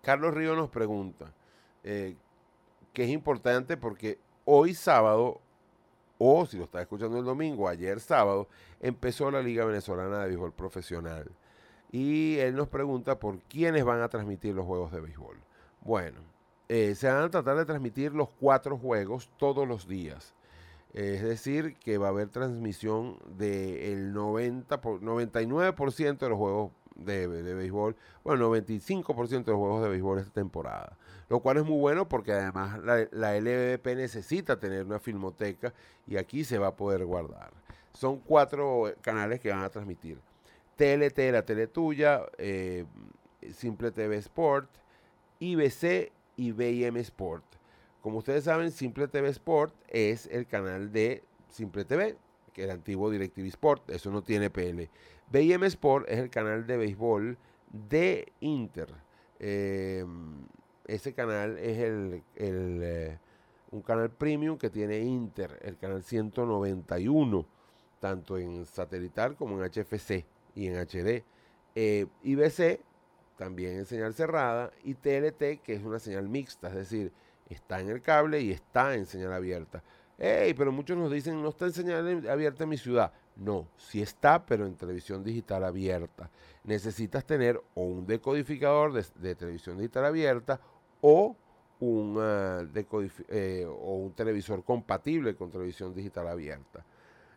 Carlos Río nos pregunta, eh, que es importante porque hoy sábado, o si lo está escuchando el domingo, ayer sábado, empezó la Liga Venezolana de Béisbol Profesional. Y él nos pregunta por quiénes van a transmitir los juegos de béisbol. Bueno, eh, se van a tratar de transmitir los cuatro juegos todos los días. Es decir, que va a haber transmisión del 90 por- 99% de los juegos de, de béisbol, bueno, 95% de los juegos de béisbol esta temporada. Lo cual es muy bueno porque además la, la LVP necesita tener una filmoteca y aquí se va a poder guardar. Son cuatro eh, canales que van a transmitir. TLT, la tele tuya, eh, Simple TV Sport, IBC y BIM Sport. Como ustedes saben, Simple TV Sport es el canal de Simple TV, que era antiguo DirecTV Sport, eso no tiene PL. BIM Sport es el canal de béisbol de Inter. Eh, ese canal es el, eh, un canal premium que tiene Inter, el canal 191, tanto en satelital como en HFC y en HD. Eh, IBC también en señal cerrada y TLT que es una señal mixta, es decir, está en el cable y está en señal abierta. Hey, pero muchos nos dicen, no está en señal abierta en mi ciudad. No, sí está, pero en televisión digital abierta. Necesitas tener o un decodificador de, televisión digital abierta o un, eh, o un televisor compatible con televisión digital abierta.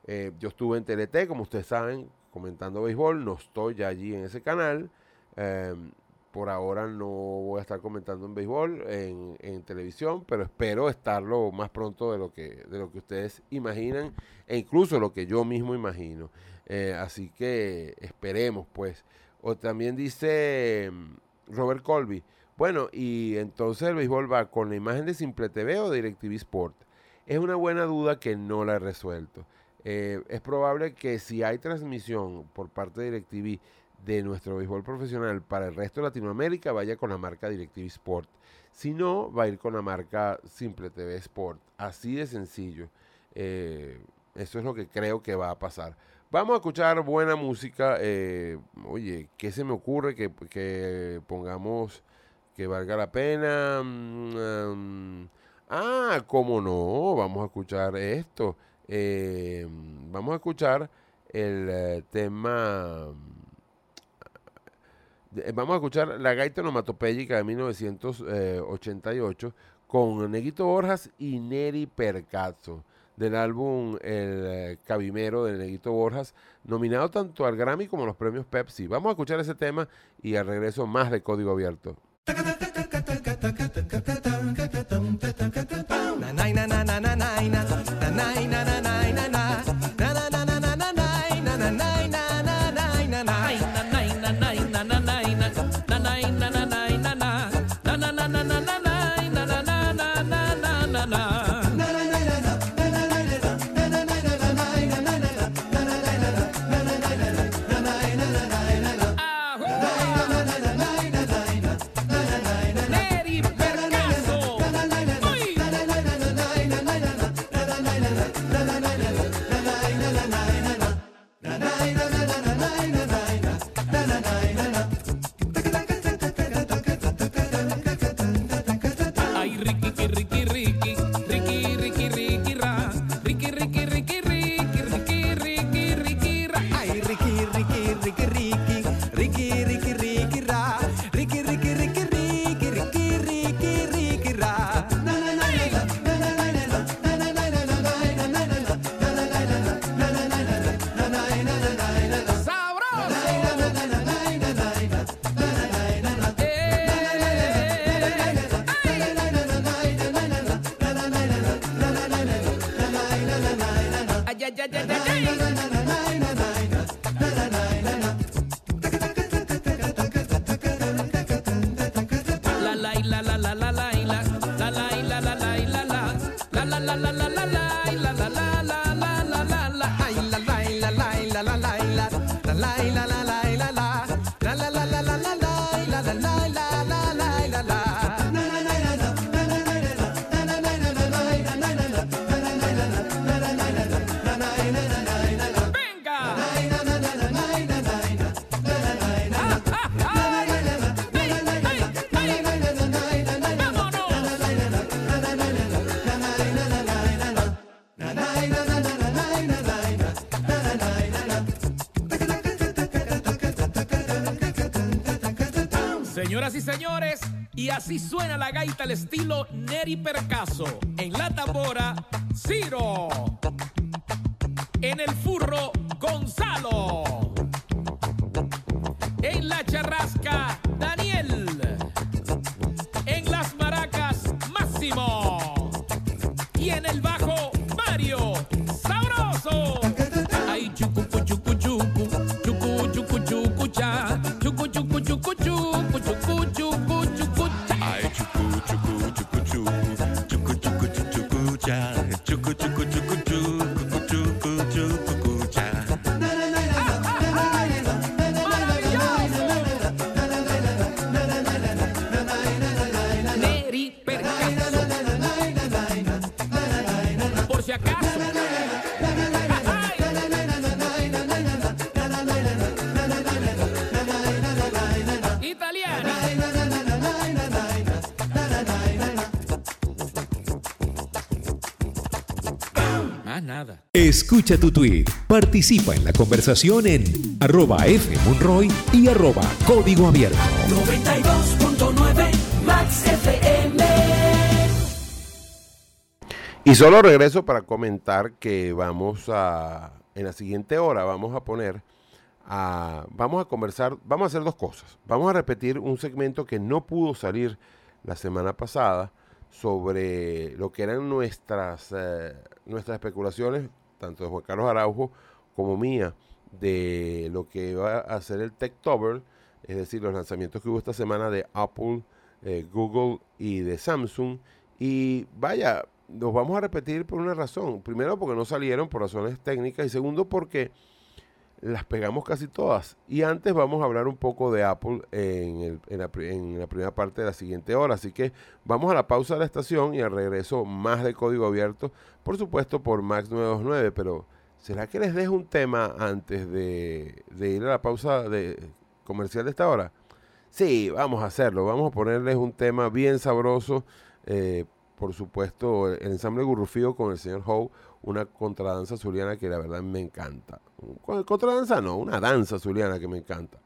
Eh, yo estuve en TLT, como ustedes saben, comentando béisbol. No estoy ya allí en ese canal. Em, por ahora no voy a estar comentando en béisbol en, en televisión, pero espero estarlo más pronto de lo que, de lo que ustedes imaginan e incluso lo que yo mismo imagino. Eh, así que esperemos, pues. O también dice mm, Robert Colby, bueno, y entonces el béisbol va con la imagen de Simple TV o de DirecTV Sport. Es una buena duda que no la he resuelto. Eh, es probable que si hay transmisión por parte de DirecTV de nuestro béisbol profesional para el resto de Latinoamérica, vaya con la marca DirecTV Sport. Si no, va a ir con la marca Simple TV Sport. Así de sencillo. Eh, eso es lo que creo que va a pasar. Vamos a escuchar buena música. eh, oye, ¿qué se me ocurre que, que pongamos que valga la pena? Mm, ah, ¿cómo no? Vamos a escuchar esto. Eh, vamos a escuchar el tema... eh, Vamos a escuchar la gaita onomatopéyica de 1988 con Neguito Borjas y Neri Percazzo del álbum El eh, Cabimero de Neguito Borjas, nominado tanto al Grammy como a los premios Pepsi. Vamos a escuchar ese tema y al regreso más de Código Abierto. Así suena la gaita al estilo Neri Percaso. Escucha tu tweet, participa en la conversación en arroba fmonroy y arroba código abierto. 92.9 Max FM. Y solo regreso para comentar que vamos a, en la siguiente hora, vamos a poner, a, vamos a conversar, vamos a hacer dos cosas. Vamos a repetir un segmento que no pudo salir la semana pasada sobre lo que eran nuestras, eh, nuestras especulaciones, tanto de Juan Carlos Araujo como mía, de lo que va a ser el Techtober, es decir, los lanzamientos que hubo esta semana de Apple, eh, Google y de Samsung. Y vaya, los vamos a repetir por una razón. Primero porque no salieron por razones técnicas y segundo porque las pegamos casi todas. Y antes vamos a hablar un poco de Apple en, el- en la, primera parte de la siguiente hora. Así que vamos a la pausa de la estación y al regreso más de código abierto. Por supuesto por Max 929. Pero ¿será que les dejo un tema antes de, de ir a la pausa de comercial de esta hora? Sí, vamos a hacerlo. Vamos a ponerles un tema bien sabroso. eh, por supuesto, el ensamble Gurrufío con el señor Howe, una contradanza zuliana que la verdad me encanta. Contradanza no, una danza zuliana que me encanta.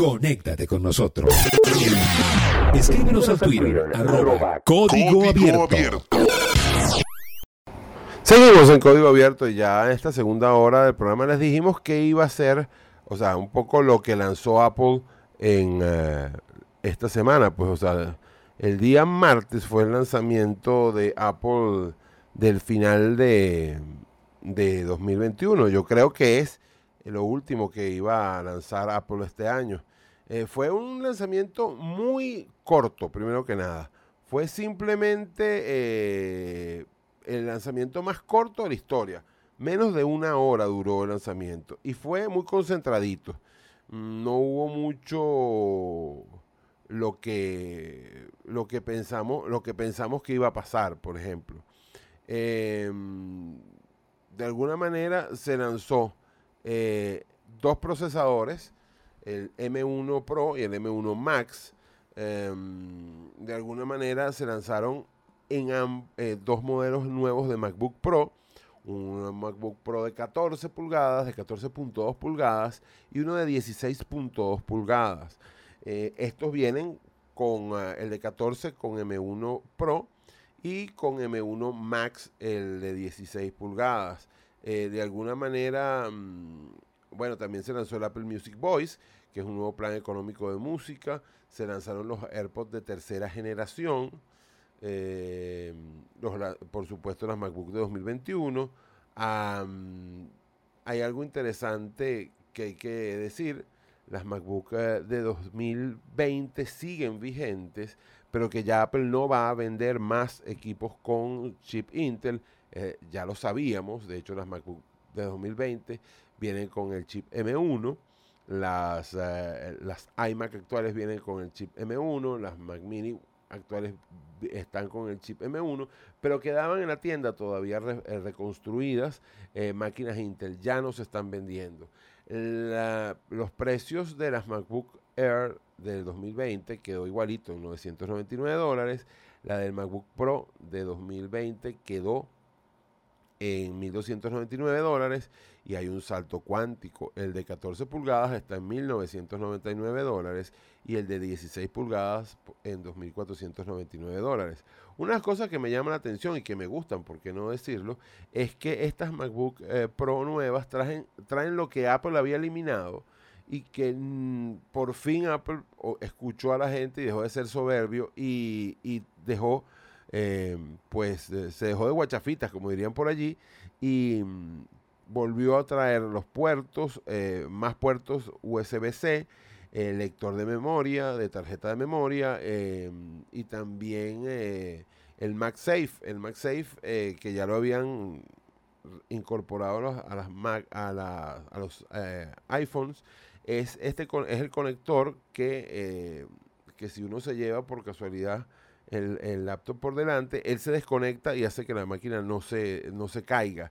Conéctate con nosotros. Escríbenos al Twitter, arroba Código Abierto. Seguimos en código abierto y ya en esta segunda hora del programa les dijimos que iba a ser, o sea, un poco lo que lanzó Apple en eh, esta semana. Pues, o sea, el día martes fue el lanzamiento de Apple del final de, de 2021. Yo creo que es lo último que iba a lanzar Apple este año. Eh, fue un lanzamiento muy corto, primero que nada. Fue simplemente eh, el lanzamiento más corto de la historia. Menos de una hora duró el lanzamiento y fue muy concentradito. Mm, No hubo mucho lo que lo que pensamos lo que pensamos que iba a pasar, por ejemplo. Em, de alguna manera se lanzó eh, dos procesadores, el M1 Pro y el M1 Max. Em, de alguna manera se lanzaron en eh, dos modelos nuevos de MacBook Pro. Un MacBook Pro de 14 pulgadas, de 14.2 pulgadas y uno de 16.2 pulgadas. Eh, estos vienen con ah, el de 14 con M1 Pro y con M1 Max el de 16 pulgadas. Eh, de alguna manera, mm, bueno, también se lanzó el Apple Music Voice, que es un nuevo plan económico de música. Se lanzaron los AirPods de tercera generación. eh, los por supuesto, las MacBook de 2021. Am, hay algo interesante que hay que decir. Las MacBook eh, de 2020 siguen vigentes, pero que ya Apple no va a vender más equipos con chip Intel. eh, ya lo sabíamos, de hecho las MacBook de 2020 vienen con el chip M1. Las, eh, las iMac actuales vienen con el chip M1, las Mac Mini actuales están con el chip M1, pero quedaban en la tienda todavía eh, reconstruidas. eh, máquinas Intel ya no se están vendiendo. Los precios de las MacBook Air del 2020 quedó igualito en 999 dólares. La del MacBook Pro de 2020 quedó en 1.299 dólares y hay un salto cuántico. El de 14 pulgadas está en 1.999 dólares y el de 16 pulgadas en 2.499 dólares. Una cosa que me llama la atención y que me gustan, por qué no decirlo, es que estas MacBook eh, Pro nuevas traen, lo que Apple había eliminado y que mm, por fin Apple escuchó a la gente y dejó de ser soberbio y dejó eh, pues se dejó de guachafitas, como dirían por allí, y mm, volvió a traer los puertos, eh, más puertos USB-C, eh, lector de memoria, de tarjeta de memoria, y también el MagSafe, el MagSafe que ya lo habían incorporado a, los- a los iPhones, es, este, es el conector que, que si uno se lleva por casualidad el, el laptop por delante, él se desconecta y hace que la máquina no se, no se caiga,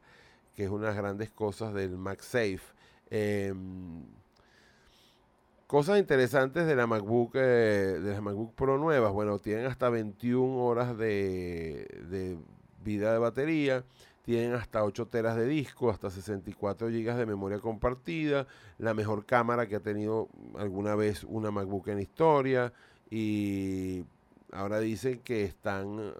que es una de las grandes cosas del MagSafe. Em, cosas interesantes de la MacBook, eh, de las MacBook Pro nuevas, bueno, tienen hasta 21 horas de, de vida de batería, tienen hasta 8 teras de disco, hasta 64 gigas de memoria compartida, la mejor cámara que ha tenido alguna vez una MacBook en la historia y ahora dicen que están, eh,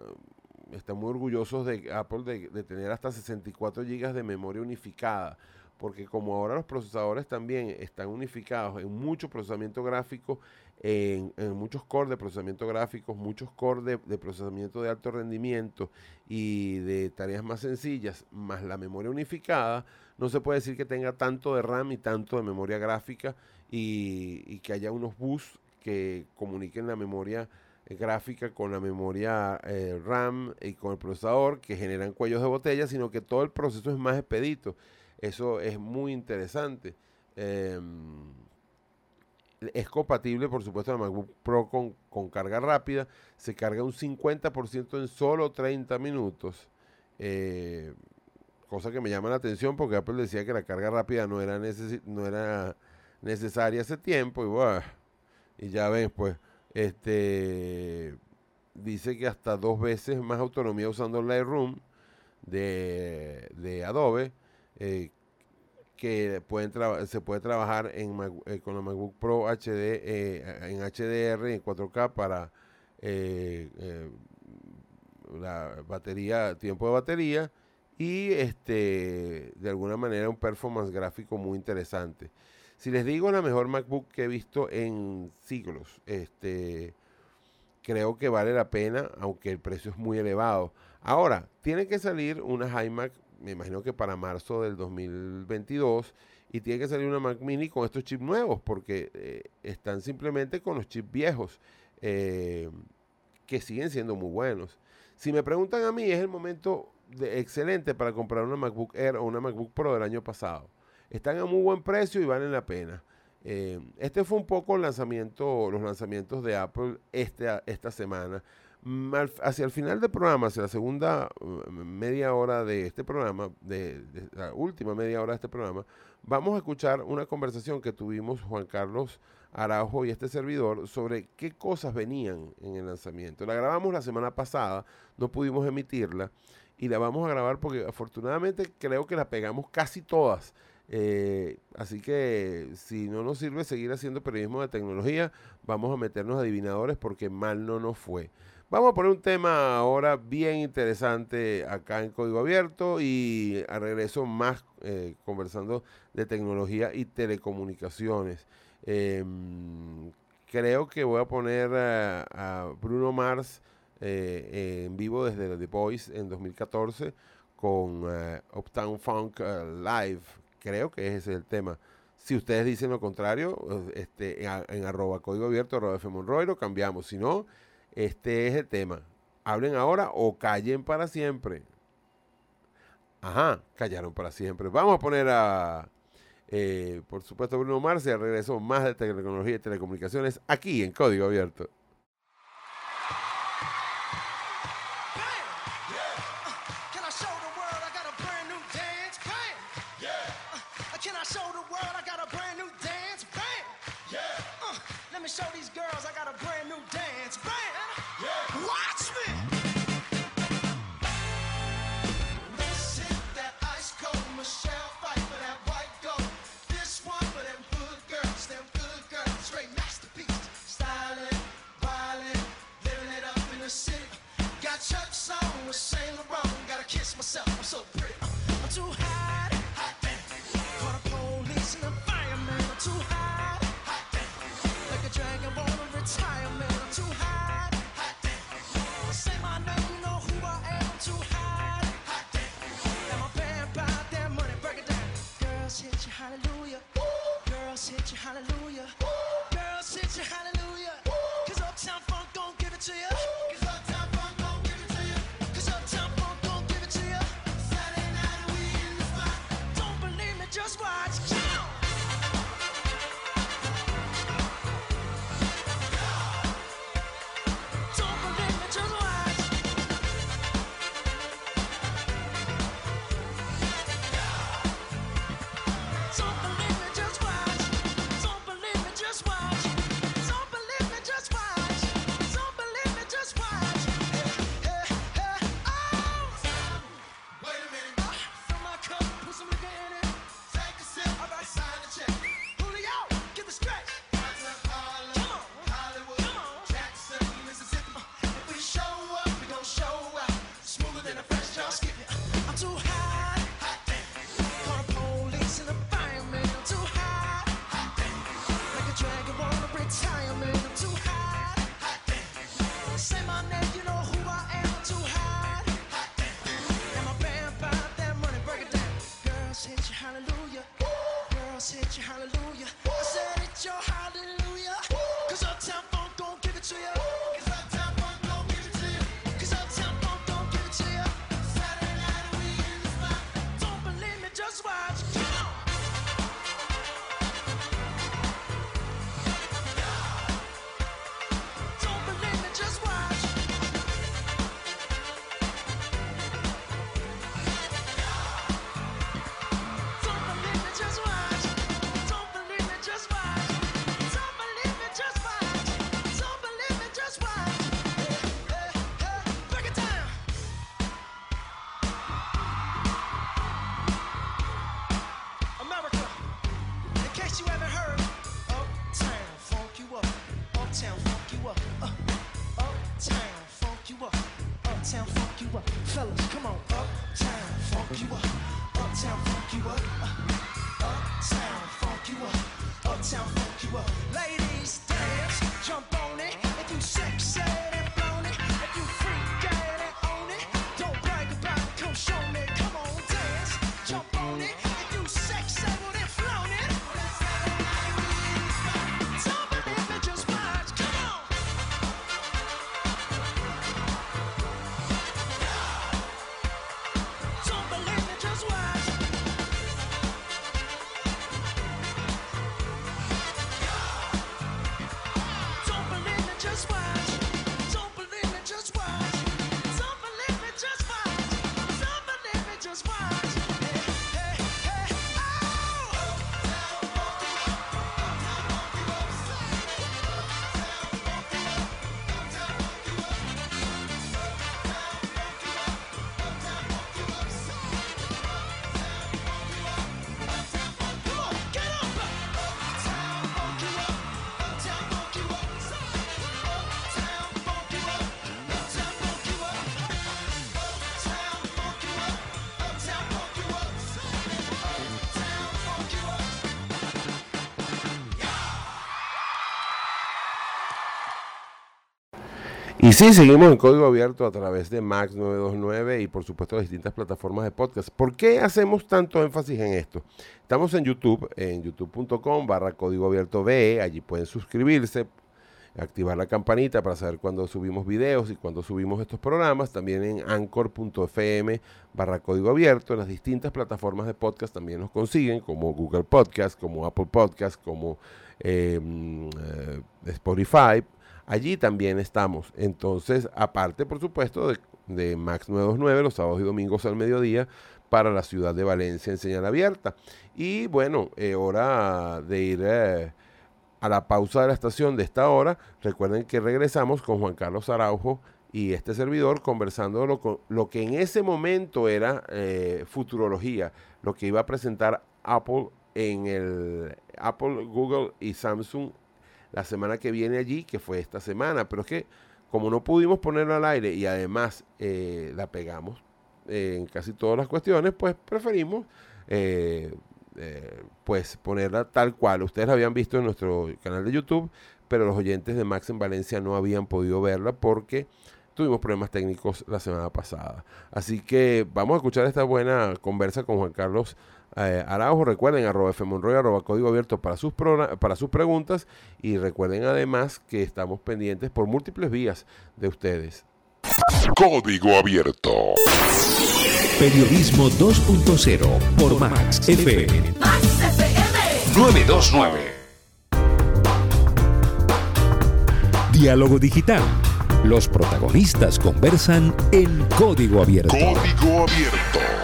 están muy orgullosos de Apple de, tener hasta 64 gigas de memoria unificada, porque como ahora los procesadores también están unificados en mucho procesamiento gráfico, en, muchos cores de procesamiento gráficos, muchos cores de, procesamiento de alto rendimiento y de tareas más sencillas, más la memoria unificada, no se puede decir que tenga tanto de RAM y tanto de memoria gráfica y, y que haya unos bus que comuniquen la memoria gráfica con la memoria eh, RAM y con el procesador que generan cuellos de botella, sino que todo el proceso es más expedito. Eso es muy interesante. Em, es compatible, por supuesto, la MacBook Pro con, carga rápida. Se carga un 50% en solo 30 minutos. Eh, cosa que me llama la atención porque Apple decía que la carga rápida no era, necesi- no era necesaria hace tiempo. Y, buah, y ya ven, pues, este dice que hasta dos veces más autonomía usando Lightroom de, de Adobe, eh, que pueden se puede trabajar en eh, con la MacBook Pro HD eh, en HDR en 4K para la batería, tiempo de batería y este de alguna manera un performance gráfico muy interesante. Si les digo la mejor MacBook que he visto en siglos, este creo que vale la pena, aunque el precio es muy elevado. Ahora, tiene que salir una iMac, me imagino que para marzo del 2022, y tiene que salir una Mac Mini con estos chips nuevos, porque eh, están simplemente con los chips viejos, eh, que siguen siendo muy buenos. Si me preguntan a mí, es el momento de- excelente para comprar una MacBook Air o una MacBook Pro del año pasado. Están a muy buen precio y valen la pena. Eh, este fue un poco el lanzamiento, los lanzamientos de Apple este, esta semana. Mm, hacia el final del programa, hacia la segunda uh, media hora de este programa, de la última media hora de este programa, vamos a escuchar una conversación que tuvimos Juan Carlos Araujo y este servidor sobre qué cosas venían en el lanzamiento. La grabamos la semana pasada, no pudimos emitirla y la vamos a grabar porque afortunadamente creo que la pegamos casi todas. Eh, así que si no nos sirve seguir haciendo periodismo de tecnología, vamos a meternos adivinadores porque mal no nos fue. Vamos a poner un tema ahora bien interesante acá en Código Abierto y a regreso más eh, conversando de tecnología y telecomunicaciones. Em, creo que voy a poner a, a Bruno Mars eh, en vivo desde The Voice en 2014 con eh, Uptown Funk eh, Live. Creo que ese es el tema. Si ustedes dicen lo contrario, eh, este, en, arroba código abierto, arroba. Monroy, lo cambiamos. Si no, este es el tema. Hablen ahora o callen para siempre. Ajá, callaron para siempre. Vamos a poner a, eh, por supuesto, Bruno al regreso más de tecnología y telecomunicaciones aquí en Código Abierto. You, hallelujah. Y sí, seguimos en código abierto a través de Max 929 y por supuesto las distintas plataformas de podcast. ¿Por qué hacemos tanto énfasis en esto? Estamos en YouTube, en youtube.com barra código abierto BE, allí pueden suscribirse, activar la campanita para saber cuando subimos videos y cuando subimos estos programas. También en anchor.fm barra código abierto. Las distintas plataformas de podcast también nos consiguen, como Google Podcast, como Apple Podcast, como eh, mm, eh, Spotify. Allí también estamos. Entonces, aparte, por supuesto, de, de Max 929, los sábados y domingos al mediodía, para la ciudad de Valencia en señal abierta. Y bueno, eh, hora de ir eh, a la pausa de la estación de esta hora. Recuerden que regresamos con Juan Carlos Araujo y este servidor conversando lo, lo que en ese momento era eh, futurología, lo que iba a presentar Apple en el Apple, Google y Samsung la semana que viene allí, que fue esta semana. Pero es que como no pudimos ponerla al aire y además eh, la pegamos eh, en casi todas las cuestiones, pues preferimos eh, eh, pues ponerla tal cual. Ustedes la habían visto en nuestro canal de YouTube, pero los oyentes de Max en Valencia no habían podido verla porque tuvimos problemas técnicos la semana pasada. Así que vamos a escuchar esta buena conversa con Juan Carlos eh, Araujo. Recuerden, arroba fmonroy, arroba código abierto para sus, para sus preguntas. Y recuerden además que estamos pendientes por múltiples vías de ustedes. Código Abierto. Periodismo 2.0 por Max FM 929. Diálogo digital. Los protagonistas conversan en Código Abierto. Código Abierto.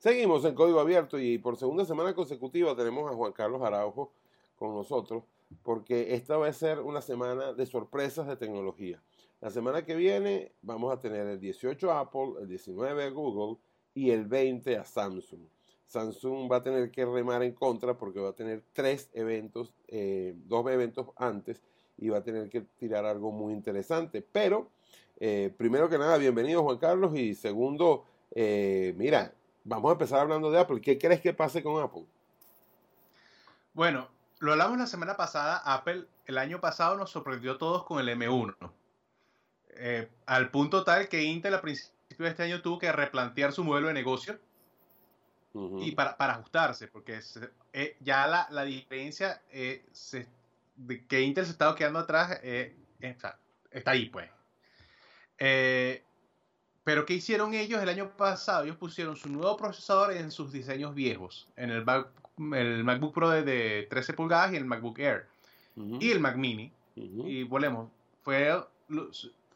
Seguimos en Código Abierto y por segunda semana consecutiva tenemos a Juan Carlos Araujo con nosotros porque esta va a ser una semana de sorpresas de tecnología. La semana que viene vamos a tener el 18 a Apple, el 19 a Google y el 20 a Samsung. Samsung va a tener que remar en contra porque va a tener tres eventos, eh, dos eventos antes y va a tener que tirar algo muy interesante. Pero, eh, primero que nada, bienvenido Juan Carlos y segundo, eh, mira, vamos a empezar hablando de Apple. ¿Qué crees que pase con Apple? Bueno, lo hablamos la semana pasada. Apple el año pasado nos sorprendió a todos con el M1. Eh, al punto tal que Intel a principios de este año tuvo que replantear su modelo de negocio y para, para ajustarse, porque se- eh, ya la, la diferencia eh, se- de que Intel se estaba quedando atrás sea, está ahí, pues. Eh, pero ¿qué hicieron ellos el año pasado? Ellos pusieron su nuevo procesador en sus diseños viejos, en el, Mac- el MacBook Pro de, de 13 pulgadas y el MacBook Air y el Mac Mini. Y volvemos, fue,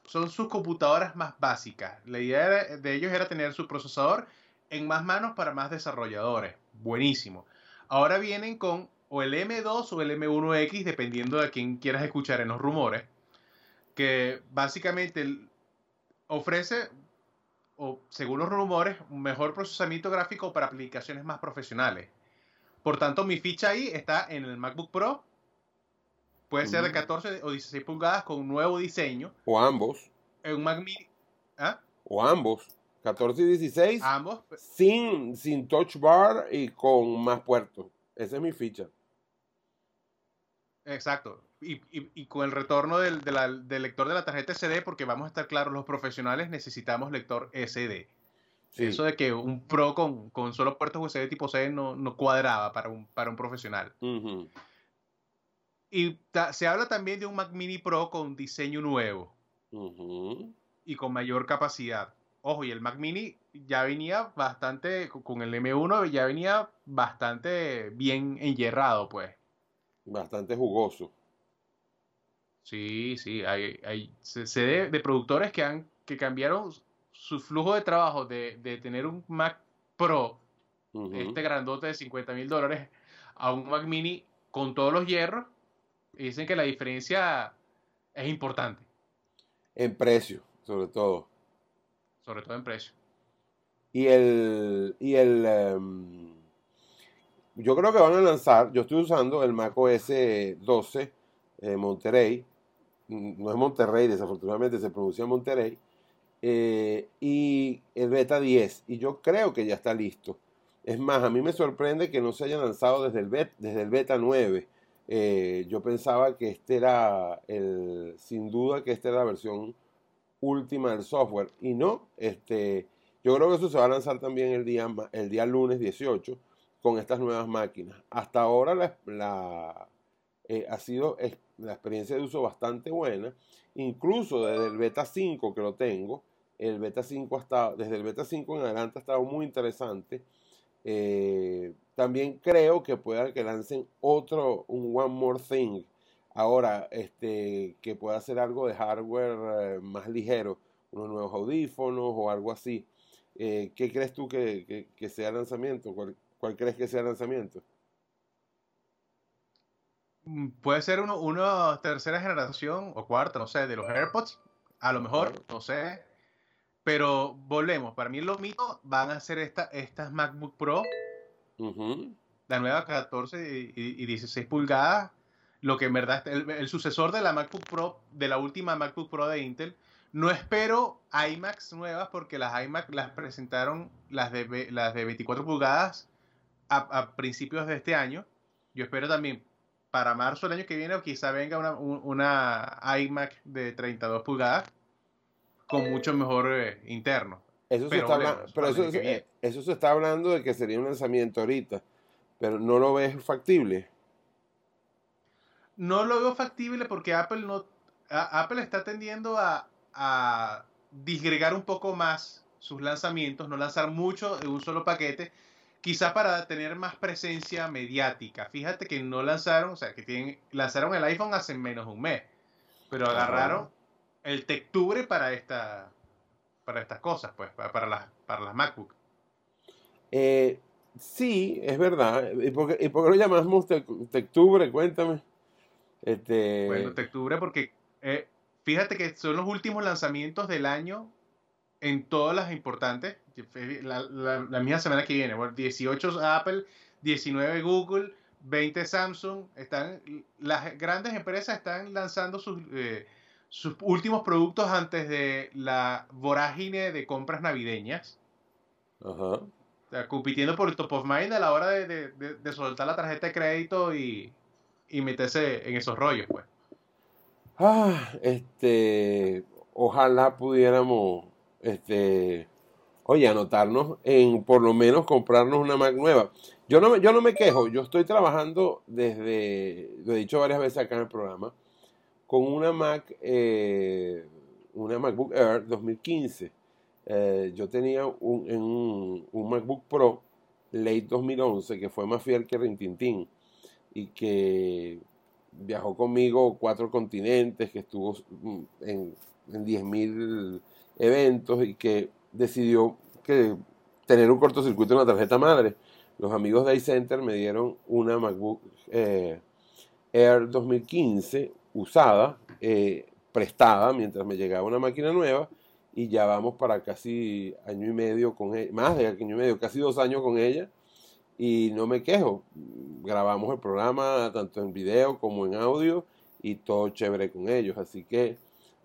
son sus computadoras más básicas. La idea era- de ellos era tener su procesador en más manos para más desarrolladores. Buenísimo. Ahora vienen con o el M2 o el M1X, dependiendo de quién quieras escuchar en los rumores, que básicamente ofrece, o según los rumores, un mejor procesamiento gráfico para aplicaciones más profesionales. Por tanto, mi ficha ahí está en el MacBook Pro. Puede ser de Mm. 14 o 16 pulgadas con un nuevo diseño. O ambos, En un Mac Mini. ¿Ah? o ambos, 14 y 16 Ambos, sin, sin touch bar y con más puertos. Esa es mi ficha. exacto. Y, y- y con el retorno del, de la- del lector de la tarjeta SD, porque vamos a estar claros, los profesionales necesitamos lector SD. Sí. Eso de que un Pro con, con solo puertos USB tipo C no, no cuadraba para un, para un profesional. Y ta- se habla también de un Mac Mini Pro con diseño nuevo y con mayor capacidad. Ojo, y el Mac Mini ya venía bastante, con el M1 ya venía bastante bien enyerrado, pues. Bastante jugoso. Sí, sí, hay, hay, sé de, de productores que han que cambiaron su flujo de trabajo de, de tener un Mac Pro, este grandote de 50 mil dólares, a un Mac Mini con todos los hierros, y dicen que la diferencia es importante, En precio, sobre todo. sobre todo en precio. Y el, y el em, yo creo que van a lanzar, yo estoy usando el Mac OS 12 eh, Monterey, no es Monterrey, desafortunadamente se pronuncia Monterey, eh, y el beta 10, y yo creo que ya está listo. Es más, a mí me sorprende que no se haya lanzado desde el beta, desde el beta 9. Eh, yo pensaba que este era el, sin duda que esta era la versión última del software, y no, este, yo creo que eso se va a lanzar también el día, el día lunes 18 con estas nuevas máquinas. Hasta ahora la, eh, ha sido la experiencia de uso bastante buena. Incluso desde el beta 5 que lo tengo, el beta 5 ha estado- desde el beta 5 en adelante ha estado muy interesante. Eh, también creo que pueda que lancen otro, un One More Thing. Ahora, este, que pueda hacer algo de hardware eh, más ligero, unos nuevos audífonos o algo así. Eh, ¿Qué crees tú que, que- que sea lanzamiento? ¿Cuál, cuál crees que sea lanzamiento? Mm, Puede ser uno, una tercera generación o cuarta, no sé, de los AirPods, a lo mejor, no sé. Pero volvemos, para mí los mitos van a ser esta, estas MacBook Pro, Ujú. la nueva 14 y, y- y 16 pulgadas, lo que en verdad el, el sucesor de la MacBook Pro, de la última MacBook Pro de Intel. No espero iMacs nuevas porque las iMac las presentaron las de, las de 24 pulgadas a, a principios de este año. Yo espero también para marzo del año que viene o quizá venga una, un- una iMac de 32 pulgadas con mucho mejor eh, interno. Eso se Pero está hablando, pero el eso, se- eso se está hablando de que sería un lanzamiento ahorita, pero no lo ves factible. No lo veo factible porque Apple no a- Apple está tendiendo a, a disgregar un poco más sus lanzamientos, no lanzar mucho de un solo paquete, quizás para tener más presencia mediática. Fíjate que no lanzaron, o sea, que tienen, lanzaron el iPhone hace menos de un mes, pero agarraron el Tectubre para esta para estas cosas, pues, para, las para las MacBook. Eh, sí, es verdad. ¿Y por qué, y por qué lo llamamos Tec- Tectubre? Cuéntame. Este, Bueno, Tectubre porque eh, fíjate que son los últimos lanzamientos del año en todas las importantes. La, la- la misma semana que viene. Bueno, 18 Apple, 19 Google, 20 Samsung. Están, las grandes empresas están lanzando sus, eh, sus últimos productos antes de la vorágine de compras navideñas. Ajá. O sea, compitiendo por el top of mind a la hora de, de- de- de soltar la tarjeta de crédito y, y meterse en esos rollos, pues. Ah, este, ojalá pudiéramos, este, oye, anotarnos en por lo menos comprarnos una Mac nueva. Yo no yo no me quejo, yo estoy trabajando desde, lo he dicho varias veces acá en el programa, con una Mac, eh, una MacBook Air 2015. Eh, yo tenía un, en un, un MacBook Pro late 2011 que fue más fiel que Rintintín y que viajó conmigo cuatro continentes, que estuvo mm, en, en 10.000 eventos y que decidió que tener un cortocircuito en la tarjeta madre. Los amigos de iCenter me dieron una MacBook eh, Air 2015 usada, eh, prestada, mientras me llegaba una máquina nueva y ya vamos para casi año y medio con ella, más de año y medio, casi dos años con ella y no me quejo. Grabamos el programa tanto en video como en audio y todo chévere con ellos. Así que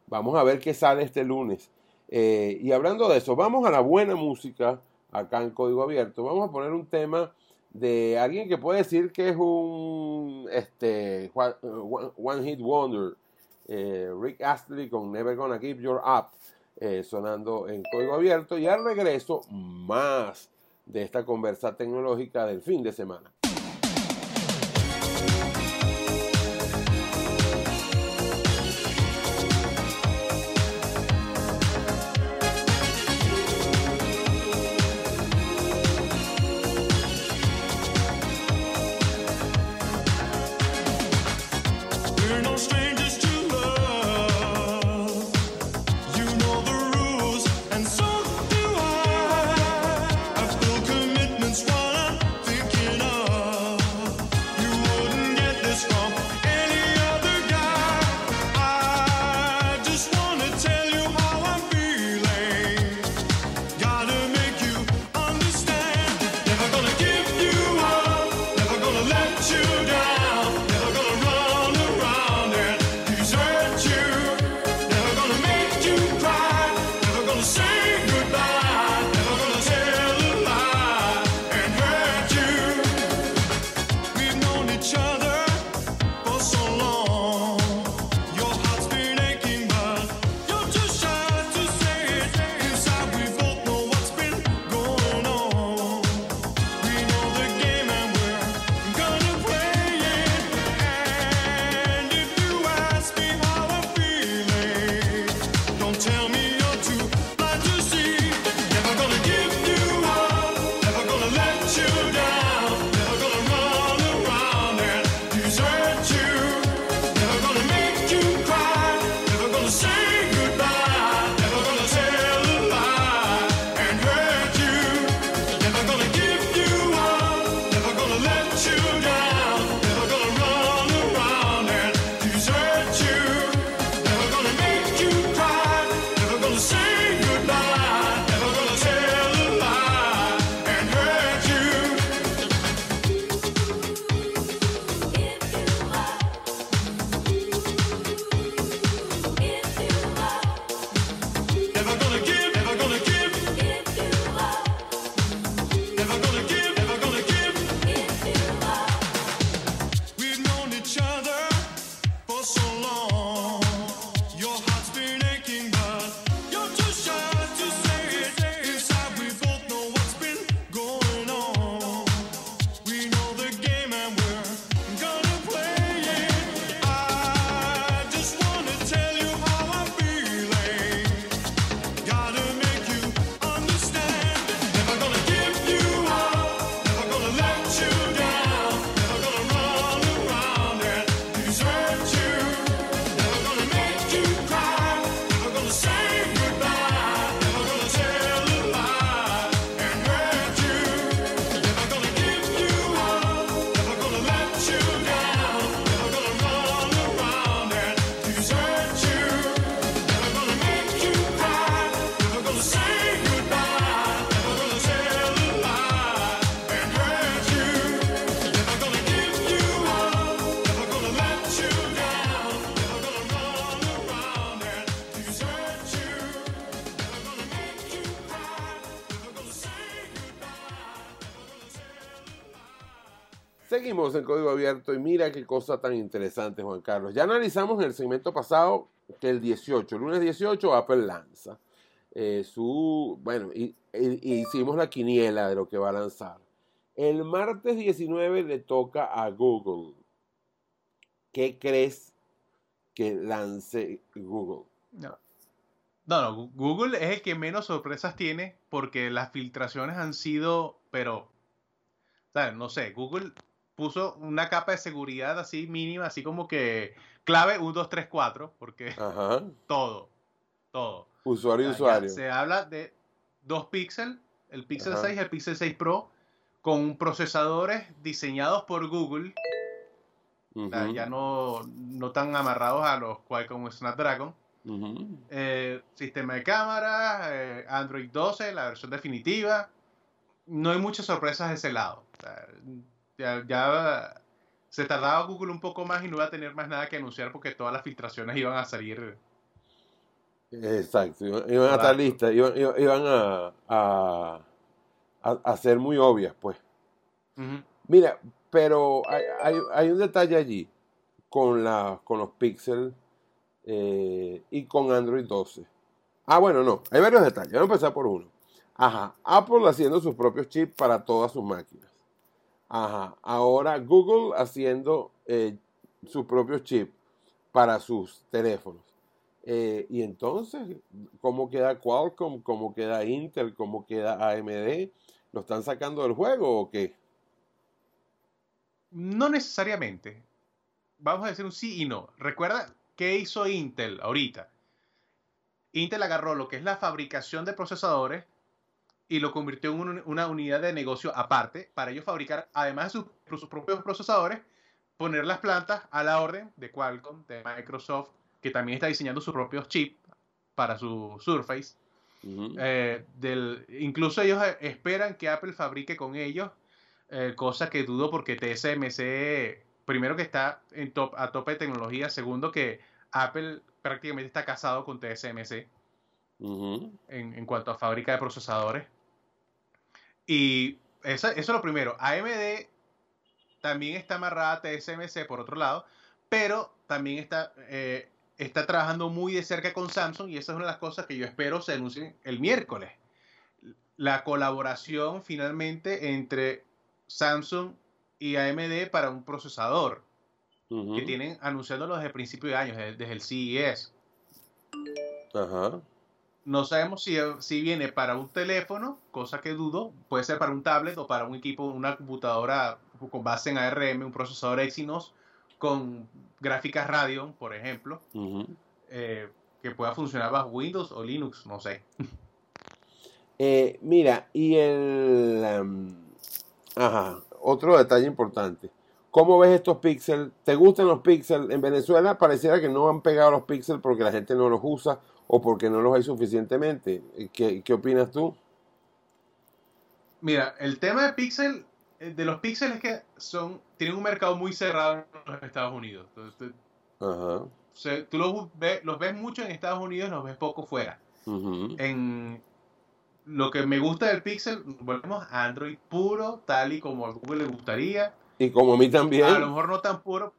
vamos a ver qué sale este lunes. Eh, y hablando de eso, vamos a la buena música acá en Código Abierto. Vamos a poner un tema de alguien que puede decir que es un este, one, hit wonder. Eh, Rick Astley con Never Gonna Give Your Up eh, sonando en Código Abierto. Y al regreso, más de esta conversa tecnológica del fin de semana. En Código Abierto y mira qué cosa tan interesante, Juan Carlos. Ya analizamos en el segmento pasado que el 18, el lunes 18, Apple lanza eh, su, bueno, y, hicimos la quiniela de lo que va a lanzar. El martes 19 le toca a Google. ¿Qué crees que lance Google? No. No, no, Google es el que menos sorpresas tiene porque las filtraciones han sido, pero, ¿sabes? No sé, Google puso una capa de seguridad así mínima, así como que clave 1, 2, 3, 4, porque [LAUGHS] Ajá. todo, todo. Usuario y usuario. Se habla de dos píxeles, el Pixel Ajá. 6 y el Pixel 6 Pro, con procesadores diseñados por Google, o sea, Ujú, ya no, no tan amarrados a los Qualcomm Snapdragon. ujú. Eh, sistema de cámara, eh, Android 12, la versión definitiva. No hay muchas sorpresas de ese lado. O sea, ya, ya se tardaba Google un poco más y no iba a tener más nada que anunciar porque todas las filtraciones iban a salir Exacto, iban, iban a estar listas, iban, iban- a, a, a- ser muy obvias, pues. Mira, pero hay, hay- hay un detalle allí con, la, con los Pixel eh, y con Android 12. Ah, bueno, no, hay varios detalles. Vamos a empezar por uno. Ajá, Apple haciendo sus propios chips para todas sus máquinas. Ajá, ahora Google haciendo eh, sus propios chips para sus teléfonos. Eh, y entonces, ¿cómo queda Qualcomm? ¿Cómo queda Intel? ¿Cómo queda AMD? ¿Lo están sacando del juego o qué? No necesariamente. Vamos a decir un sí y no. Recuerda qué hizo Intel ahorita. Intel agarró lo que es la fabricación de procesadores y lo convirtió en un- una unidad de negocio aparte para ellos fabricar, además de sus, sus propios procesadores, poner las plantas a la orden de Qualcomm, de Microsoft, que también está diseñando sus propios chips para su Surface. Eh, del, incluso ellos eh, esperan que Apple fabrique con ellos, eh, cosa que dudo porque TSMC, primero que está en top, a tope de tecnología, segundo que Apple prácticamente está casado con TSMC en cuanto a fábrica de procesadores. Y eso, eso es lo primero. AMD también está amarrada a TSMC por otro lado, pero también está, eh, está trabajando muy de cerca con Samsung y esa es una de las cosas que yo espero se anuncien el miércoles. La colaboración finalmente entre Samsung y AMD para un procesador que tienen anunciándolo desde el principio de año, desde, desde el CES. Ajá. No sabemos si, si viene para un teléfono, cosa que dudo, puede ser para un tablet o para un equipo, una computadora con base en ARM, un procesador Exynos con gráficas Radeon, por ejemplo, eh, que pueda funcionar bajo Windows o Linux, no sé. [LAUGHS] Eh, mira, y el... em, ajá, otro detalle importante. ¿Cómo ves estos píxeles? ¿Te gustan los píxeles? En Venezuela pareciera que no han pegado los píxeles porque la gente no los usa o porque no los hay suficientemente. Eh, ¿Qué, qué opinas tú? Mira, el tema de Pixel, eh, de los píxeles es que son, tienen un mercado muy cerrado en los Estados Unidos. Entonces, Ajá. se- tú los, ves, los ves mucho en Estados Unidos, los ves poco fuera. en lo que me gusta del Pixel, volvemos a Android puro, tal y como a Google le gustaría. Y como a mí también. A lo mejor no tan puro.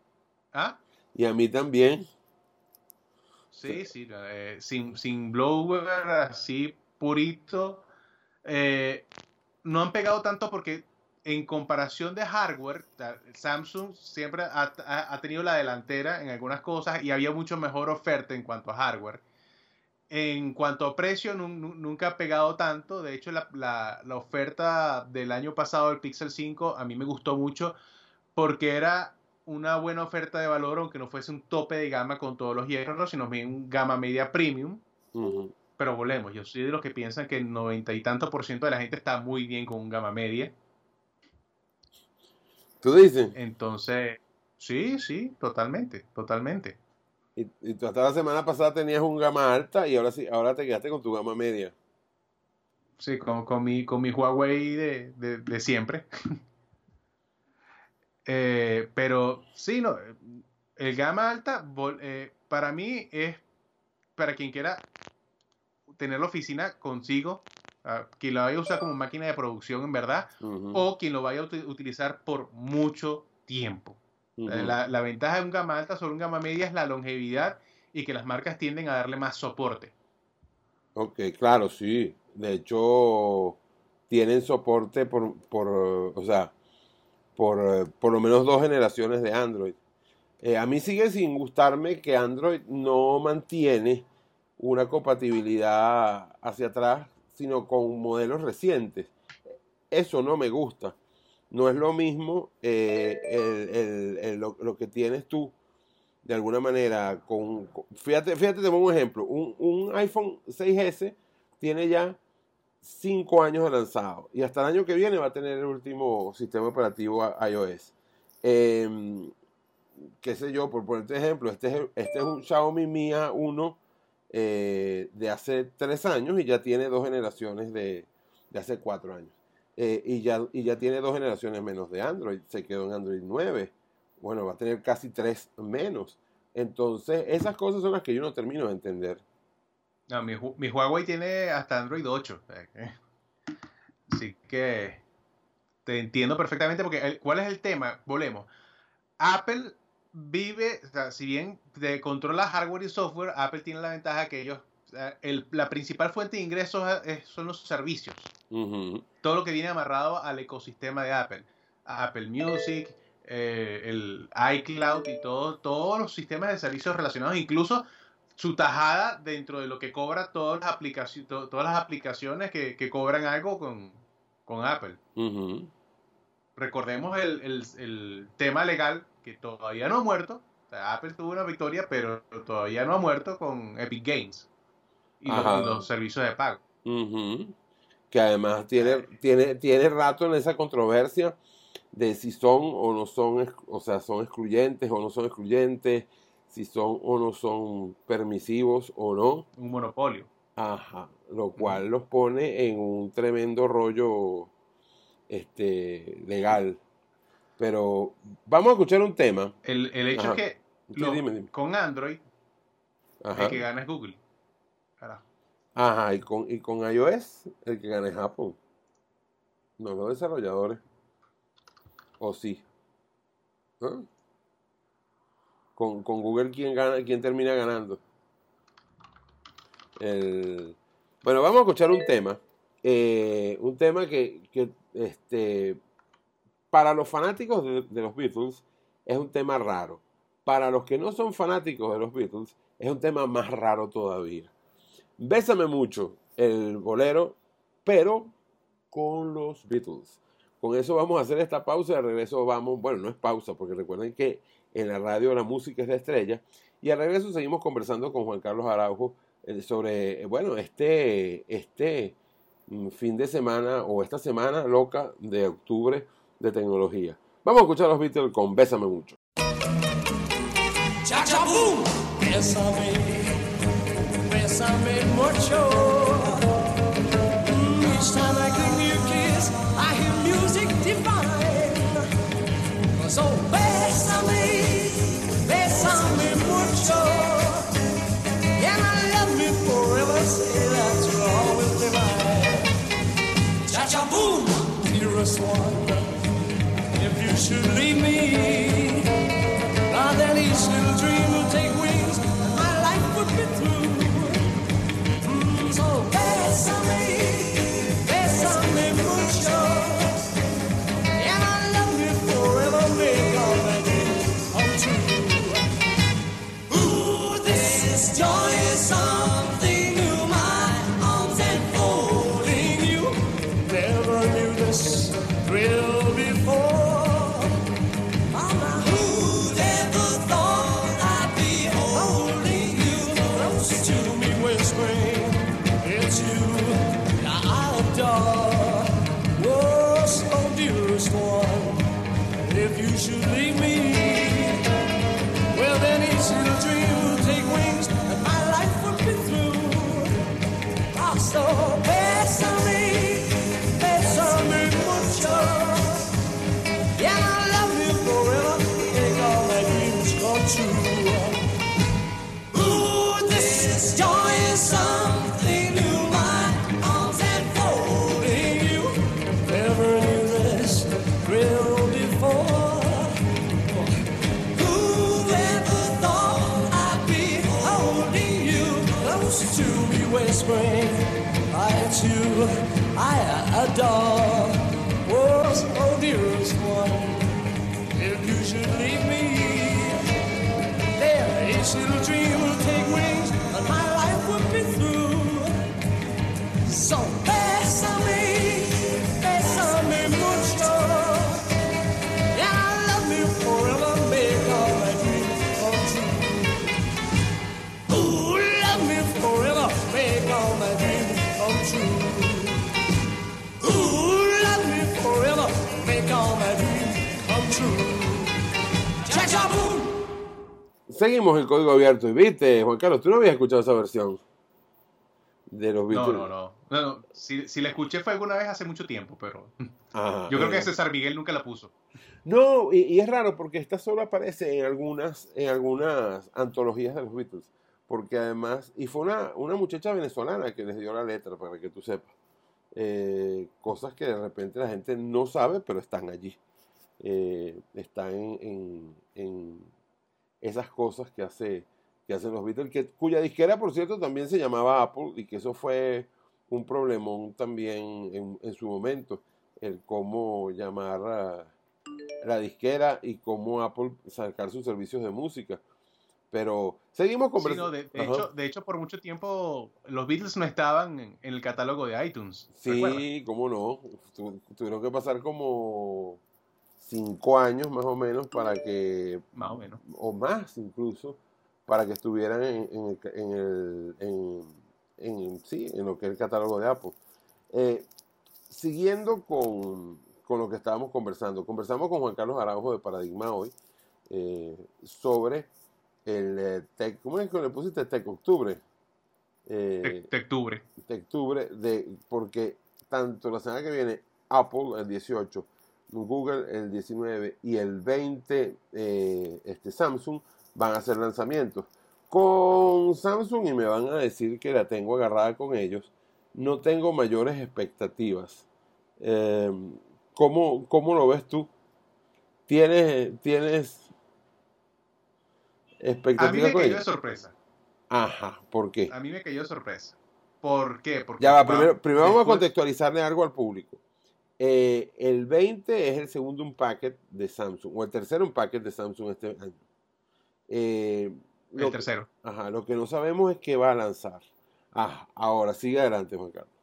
¿Ah? Y a mí también. Sí, sí, eh, sin, sin blower, así purito. Eh, no han pegado tanto porque en comparación de hardware, Samsung siempre ha, ha- ha tenido la delantera en algunas cosas y había mucho mejor oferta en cuanto a hardware. En cuanto a precio, nun- nun- nunca ha pegado tanto. De hecho, la, la- la oferta del año pasado del Pixel 5 a mí me gustó mucho porque era una buena oferta de valor, aunque no fuese un tope de gama con todos los hierros, sino un gama media premium. Pero volvemos, yo soy de los que piensan que el noventa y tanto por ciento de la gente está muy bien con un gama media. ¿Tú dices? Entonces, sí, sí, totalmente, totalmente. Y, y tú hasta la semana pasada tenías un gama alta y ahora sí, ahora te quedaste con tu gama media. Sí, con, con mi, con mi Huawei de, de- de siempre. [LAUGHS] Eh, pero sí, no, el gama alta eh, para mí es para quien quiera tener la oficina consigo, ah, quien la vaya a usar como máquina de producción en verdad, o quien lo vaya a uti- utilizar por mucho tiempo. Eh, La, la ventaja de un gama alta sobre un gama media es la longevidad y que las marcas tienden a darle más soporte. Ok, claro, sí. De hecho, tienen soporte por, por eh, o sea, por, eh, por lo menos dos generaciones de Android. Eh, a mí sigue sin gustarme que Android no mantiene una compatibilidad hacia atrás, sino con modelos recientes. Eso no me gusta. No es lo mismo eh, el- el- lo, lo que tienes tú, de alguna manera, con, con- fíjate, fíjate, te pongo un ejemplo. Un, un iPhone 6S tiene ya 5 años de lanzado y hasta el año que viene va a tener el último sistema operativo iOS. Em, qué sé yo, por ponerte ejemplo, este es, este es un Xiaomi Mi A1 eh, de hace 3 años y ya tiene dos generaciones de, de hace 4 años. Eh, y, ya, y ya tiene dos generaciones menos de Android, se quedó en Android 9. Bueno, va a tener casi 3 menos. Entonces, esas cosas son las que yo no termino de entender. No, mi, mi Huawei tiene hasta Android 8. o sea que- [LAUGHS] Así que te entiendo perfectamente porque el- ¿cuál es el tema? Volvemos. Apple vive, o sea, si bien te controla hardware y software, Apple tiene la ventaja que ellos, el- la principal fuente de ingresos es- son los servicios. Todo lo que viene amarrado al ecosistema de Apple. Apple Music, eh, el iCloud y todo, todos los sistemas de servicios relacionados, incluso su tajada dentro de lo que cobra todas las, aplicaci- to- todas las aplicaciones que, que cobran algo con, con Apple. Recordemos el, el- el tema legal que todavía no ha muerto. O sea, Apple tuvo una victoria, pero todavía no ha muerto con Epic Games y los, los servicios de pago. Que además tiene, tiene, tiene rato en esa controversia de si son o no son, o sea, son excluyentes o no son excluyentes, si son o no son permisivos o no. Un monopolio. Ajá. Lo cual los pone en un tremendo rollo este, legal. Pero vamos a escuchar un tema. El, el hecho Ajá. es que Sí, lo- dime, dime. con Android Ajá. el que gana es Google. Carajo. Ajá, y con, y con iOS, el que gana es Apple. No los desarrolladores. ¿O sí? ¿Ah? Con, Google, ¿quién gana, quién termina ganando? El- Bueno, vamos a escuchar un tema. eh, un tema que, que, este, para los fanáticos de, de los Beatles es un tema raro. Para los que no son fanáticos de los Beatles es un tema más raro todavía. Bésame mucho el bolero, pero con los Beatles. Con eso vamos a hacer esta pausa y de regreso vamos, bueno, no es pausa, porque recuerden que en la radio la música es la estrella. Y al regreso seguimos conversando con Juan Carlos Araujo eh, sobre, eh, bueno, este, este mm, fin de semana o esta semana loca de octubre de tecnología. Vamos a escuchar los Beatles con bésame mucho. Dearest one, if you should leave me. will before. Seguimos el código abierto. Y viste, Juan Carlos, tú no habías escuchado esa versión de los Beatles. no, no. no, no. Si, si la escuché fue alguna vez hace mucho tiempo, pero Ajá, [LAUGHS] yo creo eh. que César Miguel nunca la puso. No, y, y es raro porque esta solo aparece en algunas, en algunas antologías de los Beatles. porque además, y fue una, una muchacha venezolana que les dio la letra, para que tú sepas. Eh, cosas que de repente la gente no sabe, pero están allí. Eh, están en, en- en esas cosas que, hace, que hacen los Beatles, que, cuya disquera, por cierto, también se llamaba Apple, y que eso fue un problemón también en, en su momento, el cómo llamar a la disquera y cómo Apple sacar sus servicios de música. Pero seguimos Sí, conversando. no, de, hecho, de hecho, por mucho tiempo los Beatles no estaban en, en el catálogo de iTunes. ¿recuerdas? Sí, cómo no. Tu- tuvieron que pasar como cinco años más o menos para que, Más o menos. o más incluso, para que estuvieran en, en el, en el- en- en- sí, en lo que es el catálogo de Apple. Eh, siguiendo con, con lo que estábamos conversando, conversamos con Juan Carlos Araujo de Paradigma hoy eh, sobre el eh, Tech, ¿cómo es que le pusiste? Tech Octubre. Eh, de octubre, de, porque tanto la semana que viene Apple el 18, Google el 19 y el 20 eh, este, Samsung van a hacer lanzamientos. Con Samsung y me van a decir que la tengo agarrada con ellos, no tengo mayores expectativas. Eh, ¿cómo, cómo lo ves tú? ¿Tienes, tienes A mí expectativas me con cayó de ellos? sorpresa. Ajá, ¿por qué? A mí me cayó de sorpresa. ¿Por qué? Porque Ya va, primero, primero vamos a contextualizarle algo al público. Eh, el 20 es el segundo unpacket de Samsung, o el tercer unpacket de Samsung este año. Eh, El tercero. ajá, lo que no sabemos es qué va a lanzar. Ah, ahora sigue adelante, Juan Carlos.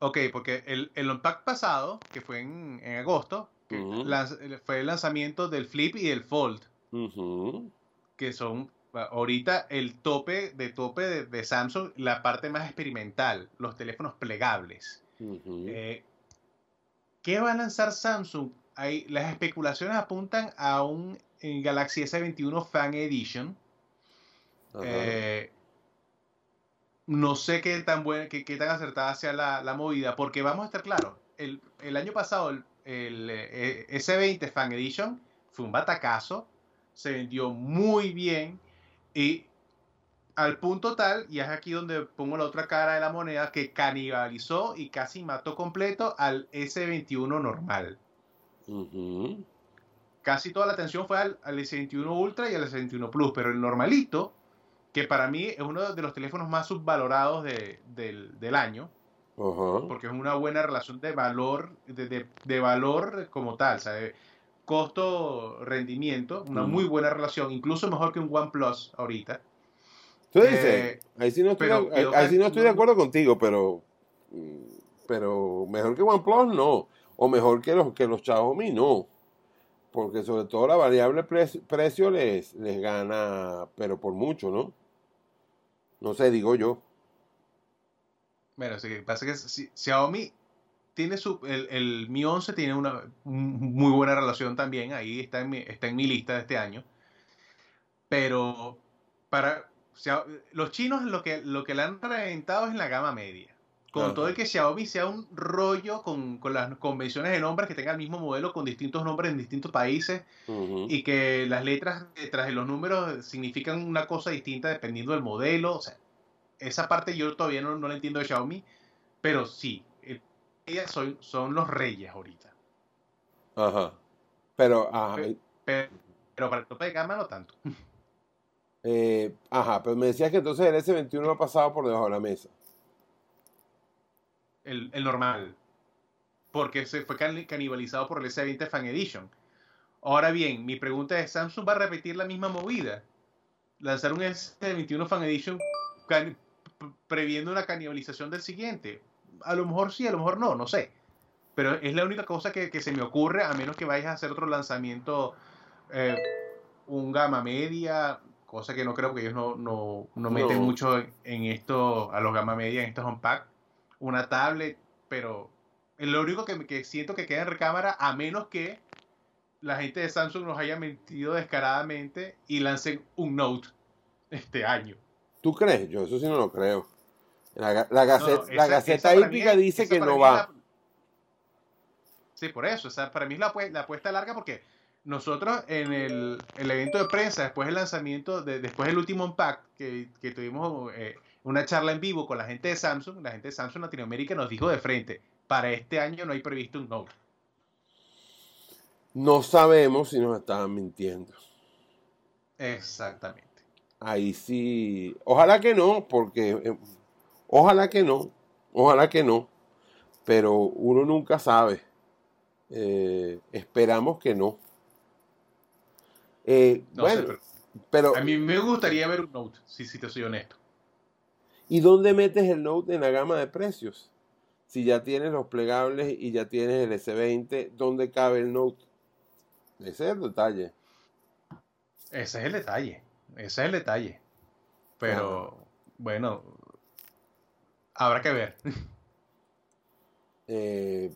Ok, porque el, el Unpack pasado, que fue en, en agosto, lanz- fue el lanzamiento del Flip y el Fold, que son ah, ahorita el tope de tope de, de Samsung, la parte más experimental, los teléfonos plegables. Eh, ¿Qué va a lanzar Samsung? Hay, las especulaciones apuntan a un eh, Galaxy S21 Fan Edition. Eh, no sé qué tan buena, qué, qué tan acertada sea la, la movida, porque vamos a estar claros, el, el año pasado el, el, eh, S20 Fan Edition fue un batacazo, se vendió muy bien y al punto tal, y es aquí donde pongo la otra cara de la moneda, que canibalizó y casi mató completo al S21 normal. Casi toda la atención fue al, al S21 Ultra y al S21 Plus, pero el normalito, que para mí es uno de los teléfonos más subvalorados de- del, del año, porque es una buena relación de valor, de, de- de valor como tal, ¿sabe? costo-rendimiento, una Ujú. muy buena relación, incluso mejor que un OnePlus ahorita. Tú dices, Eh, ahí sí no estoy, pero ahí sí no estoy de acuerdo contigo, pero, pero mejor que OnePlus no, o mejor que los que los Xiaomi no, porque sobre todo la variable pre- precio les, les gana, pero por mucho, ¿no? No sé, digo yo. Bueno, sí, pasa que si- Xiaomi tiene su, el, el Mi 11 tiene una muy buena relación también, ahí está en mi, está en mi lista de este año. Pero para Xia- los chinos lo que, lo que le han reventado es en la gama media. Con todo el que Xiaomi sea un rollo con, con las convenciones de nombres, que tenga el mismo modelo con distintos nombres en distintos países y que las letras detrás de los números significan una cosa distinta dependiendo del modelo. O sea, esa parte yo todavía no, no la entiendo de Xiaomi, pero sí, eh, ellas son, son los reyes ahorita. Ajá. Pero, ajá, Pe- Pero, pero para el tope de gama no tanto. [LAUGHS] eh, ajá, pero me decías que entonces el S21 ha pasado por debajo de la mesa. El, normal. Porque se fue cani- canibalizado por el S20 Fan Edition. Ahora bien, mi pregunta es, ¿Samsung va a repetir la misma movida? Lanzar un S21 Fan Edition previendo una canibalización del siguiente. A lo mejor sí, a lo mejor no, no sé. Pero es la única cosa que, que se me ocurre, a menos que vayas a hacer otro lanzamiento, eh, un gama media, cosa que no creo que ellos no, no, no meten No. mucho en, esto, a los gama media, en estos unpack. Una tablet, pero lo único que, que siento que queda en recámara, a menos que la gente de Samsung nos haya mentido descaradamente y lancen un Note este año. ¿Tú crees? Yo eso sí no lo creo. La, la, No, no, gaceta, la Gaceta Hípica dice que no va. la- Sí, por eso. O sea, para mí es la, la apuesta larga porque nosotros en el, el evento de prensa, después del lanzamiento, de- después del último Unpack, que, que tuvimos eh, una charla en vivo con la gente de Samsung, la gente de Samsung Latinoamérica nos dijo de frente, para este año no hay previsto un Note. No sabemos si nos estaban mintiendo. Exactamente. Ahí sí. Ojalá que no, porque. eh, ojalá que no. Ojalá que no. Pero uno nunca sabe. Eh, esperamos que no. Eh, No bueno, sé, pero pero. a mí me gustaría ver un Note, si, si te soy honesto. ¿Y dónde metes el Note en la gama de precios? Si ya tienes los plegables y ya tienes el S20, ¿dónde cabe el Note? Ese es el detalle. Ese es el detalle. Ese es el detalle. Pero, bueno, habrá que ver. [LAUGHS] Eh,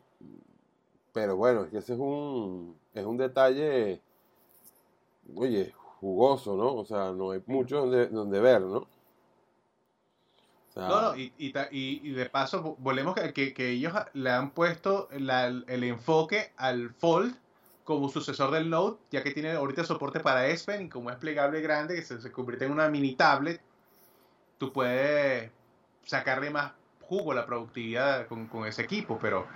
pero bueno, es que ese es un, es un detalle, oye, jugoso, ¿no? O sea, no hay mucho donde, donde ver, ¿no? O sea, No, no, y, y, y- de paso, vo- volvemos que, que- que ellos le han puesto la- el enfoque al Fold como sucesor del Note, ya que tiene ahorita soporte para S Pen y como es plegable grande, que se, se convierte en una mini tablet, tú puedes sacarle más jugo a la productividad con, con ese equipo, pero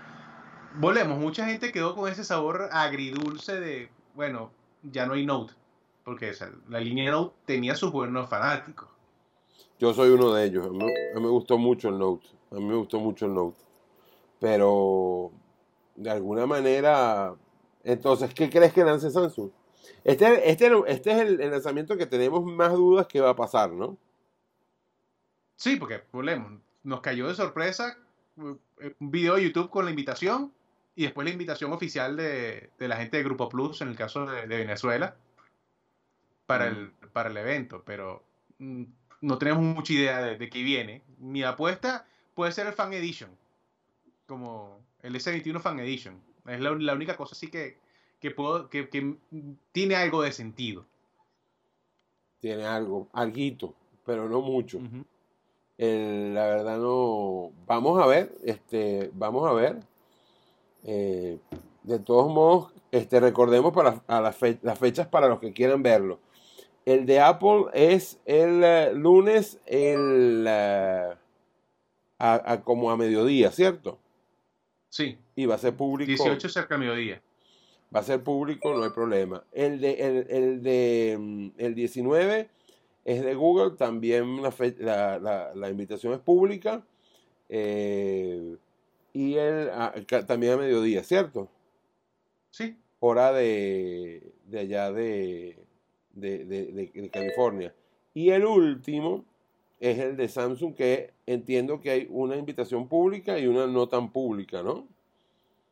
volvemos, mucha gente quedó con ese sabor agridulce de, bueno, ya no hay Note, porque o sea, la línea Note tenía sus buenos fanáticos. Yo soy uno de ellos. A mí, a mí me gustó mucho el Note. A mí me gustó mucho el Note. Pero, de alguna manera, entonces, ¿qué crees que lance Samsung? Este, este, este es el, el lanzamiento que tenemos más dudas que va a pasar, ¿no? Sí, porque volvemos, nos cayó de sorpresa eh, un video de YouTube con la invitación y después la invitación oficial de, de la gente de Grupo Plus, en el caso de, de Venezuela, para el, para el evento, pero mm, no tenemos mucha idea de, de qué viene. Mi apuesta puede ser el Fan Edition, como el S21 Fan Edition. Es la, la única cosa así que, que, puedo, que, que tiene algo de sentido. Tiene algo, alguito, pero no mucho. El- la verdad no. Vamos a ver, este, vamos a ver. Eh, de todos modos, este, recordemos para a las, fe- las fechas para los que quieran verlo. El de Apple es el eh, lunes, el eh, a- a como a mediodía, ¿cierto? Sí, Y va a ser público. 18 cerca del mediodía. Va a ser público, no hay problema. El de, el, el de mm, el 19 es de Google, también la, fe- la, la- la invitación es pública. eh, y el, ah, también a mediodía, ¿cierto? Sí, Hora de, de allá de, de, de- California. Y el último es el de Samsung, que entiendo que hay una invitación pública y una no tan pública, ¿no?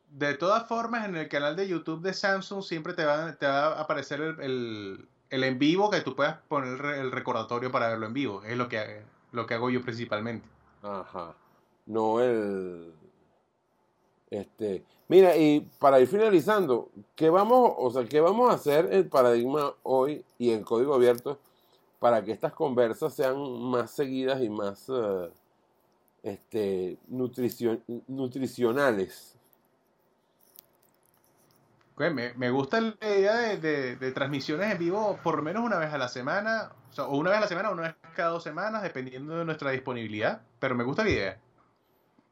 De todas formas, en el canal de YouTube de Samsung siempre te va, te va a aparecer el, el- el en vivo que tú puedas poner el recordatorio para verlo en vivo. Es lo que, lo que hago yo principalmente. Ajá. No el. Este. Mira, y para ir finalizando, ¿qué vamos, o sea, qué vamos a hacer el paradigma hoy y en código abierto para que estas conversas sean más seguidas y más eh, este, nutricio- nutricionales? Me, gusta la idea de, transmisiones en vivo por menos una vez a la semana, o una vez a la semana o una vez cada dos semanas, dependiendo de nuestra disponibilidad. Pero me gusta la idea.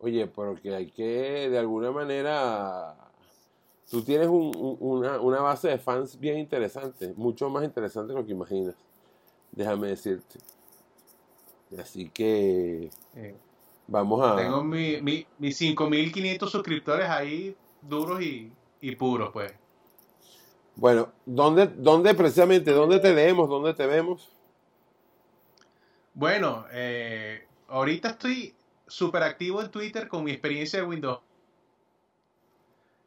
Oye, porque hay que, de alguna manera, tú tienes un- un- una, una base de fans bien interesante, mucho más interesante de lo que imaginas, déjame decirte. Así que Eh, vamos a... Tengo mi, mi, mis 5.500 suscriptores ahí duros y, y puros, pues. Bueno, ¿dónde, ¿dónde precisamente, dónde te leemos, dónde te vemos? Bueno, eh, ahorita estoy súper activo en Twitter con mi experiencia de Windows.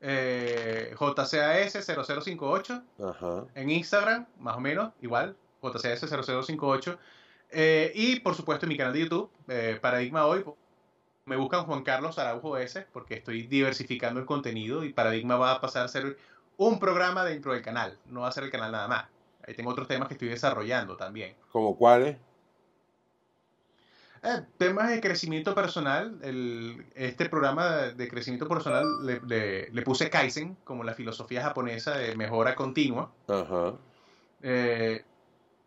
Eh, JCAS0058 Ajá. en Instagram, más o menos, igual, JCAS0058. Eh, y por supuesto en mi canal de YouTube, eh, Paradigma Hoy. Me buscan Juan Carlos Araujo S, porque estoy diversificando el contenido y Paradigma va a pasar a ser un programa dentro del canal, no va a ser el canal nada más. Ahí tengo otros temas que estoy desarrollando también. ¿Como cuáles? Eh, temas de crecimiento personal. el- este programa de, crecimiento personal le, le- le puse Kaizen como la filosofía japonesa de mejora continua. Ajá. Eh,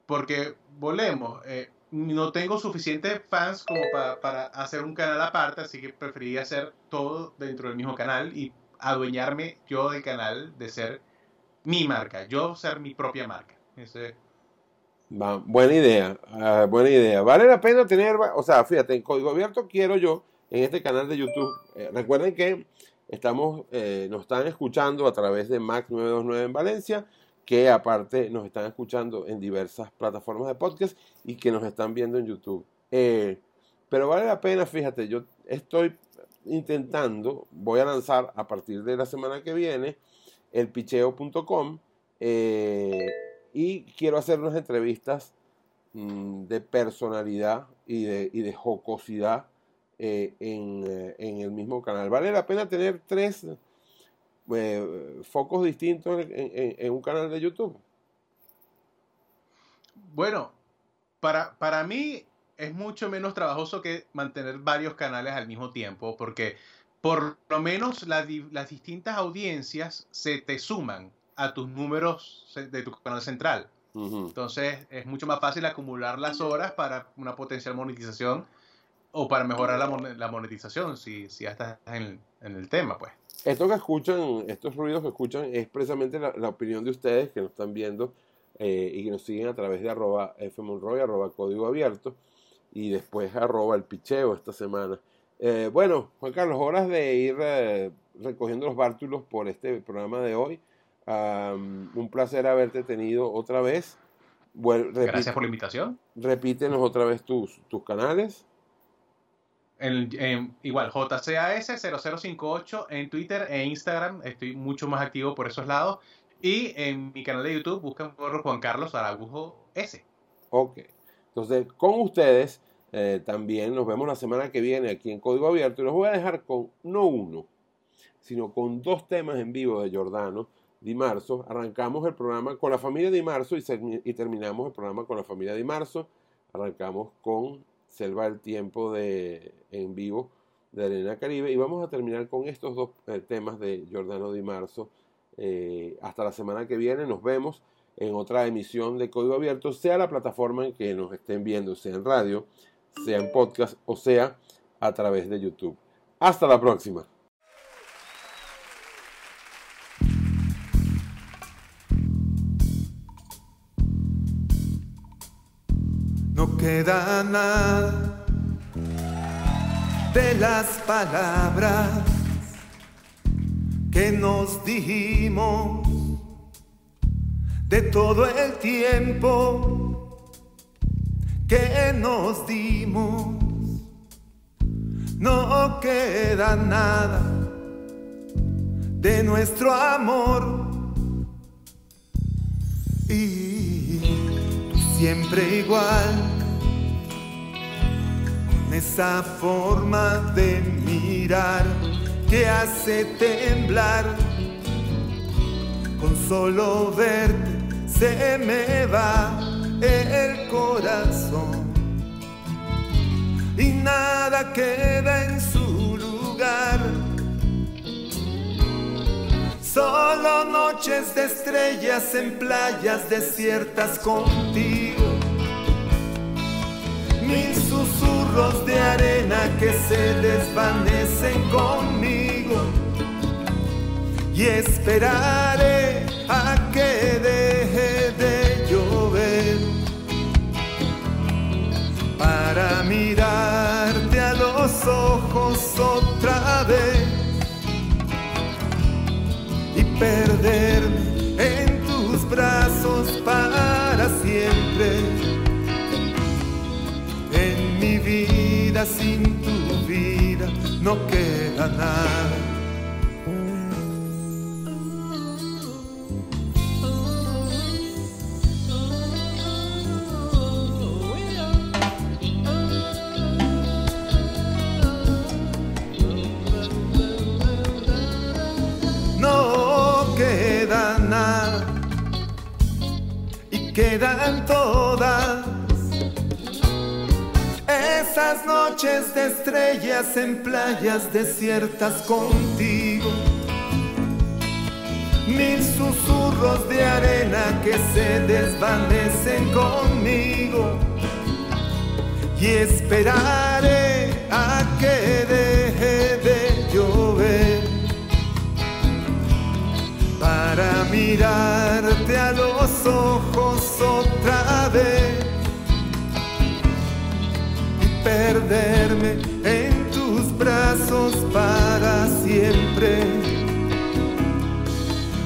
porque volvemos, eh, no tengo suficientes fans como pa- para hacer un canal aparte, así que preferiría hacer todo dentro del mismo canal y adueñarme yo del canal de ser mi marca, yo ser mi propia marca. Ese- Va, buena idea, ah, buena idea. Vale la pena tener, o sea, fíjate, en Código Abierto quiero yo, en este canal de YouTube, eh, recuerden que estamos, eh, nos están escuchando a través de Mac 929 en Valencia, que aparte nos están escuchando en diversas plataformas de podcast y que nos están viendo en YouTube. Eh, pero vale la pena, fíjate, yo estoy intentando, voy a lanzar a partir de la semana que viene el picheo.com y quiero hacer unas entrevistas mm, de personalidad y de, y de jocosidad eh, en, eh, en el mismo canal. Vale la pena tener tres eh, focos distintos en, un canal de YouTube. Bueno, para, para mí es mucho menos trabajoso que mantener varios canales al mismo tiempo, porque por lo menos las distintas audiencias se te suman a tus números de tu canal central. Entonces es mucho más fácil acumular las horas para una potencial monetización o para mejorar la, mon- la monetización si, si ya estás en, en el tema, pues. Esto que escuchan, estos ruidos que escuchan, es precisamente la, la opinión de ustedes que nos están viendo eh, y que nos siguen a través de arroba fmonroy, arroba código abierto y después arroba el picheo esta semana. Eh, bueno, Juan Carlos, horas de ir eh, recogiendo los bártulos por este programa de hoy. Un placer haberte tenido otra vez. Gracias por la invitación. repítenos otra vez tus, tus canales. Igual, JCAS0058 en Twitter e Instagram. Estoy mucho más activo por esos lados. Y en mi canal de YouTube buscan por Juan Carlos Aragujo S. Ok. Entonces, con ustedes eh, también nos vemos la semana que viene aquí en Código Abierto y los voy a dejar con no uno, sino con dos temas en vivo de Giordano Di Marzo. Arrancamos el programa con la familia Di Marzo y, terminamos el programa con la familia Di Marzo. Arrancamos con Selva del Tiempo de, en vivo de Arena Caribe y vamos a terminar con estos dos eh, temas de Giordano Di Marzo. Eh, hasta la semana que viene nos vemos en otra emisión de Código Abierto, sea la plataforma en que nos estén viendo, sea en radio, sea en podcast o sea a través de YouTube. Hasta la próxima. Queda nada de las palabras que nos dijimos de todo el tiempo que nos dimos. No queda nada de nuestro amor y siempre igual esa forma de mirar que hace temblar con solo verte se me va el corazón y nada queda en su lugar Solo noches de estrellas en playas desiertas contigo. Mil de arena que se desvanecen conmigo. Y esperaré a que deje de llover. Para mirarte a los ojos otra vez y perderme en tus brazos para siempre. Sin tu vida no queda nada. No queda nada y quedan todas esas noches de estrellas en playas desiertas contigo. Mil susurros de arena que se desvanecen conmigo. Y esperaré a que deje de llover para mirarte a los ojos otra vez perderme en tus brazos para siempre.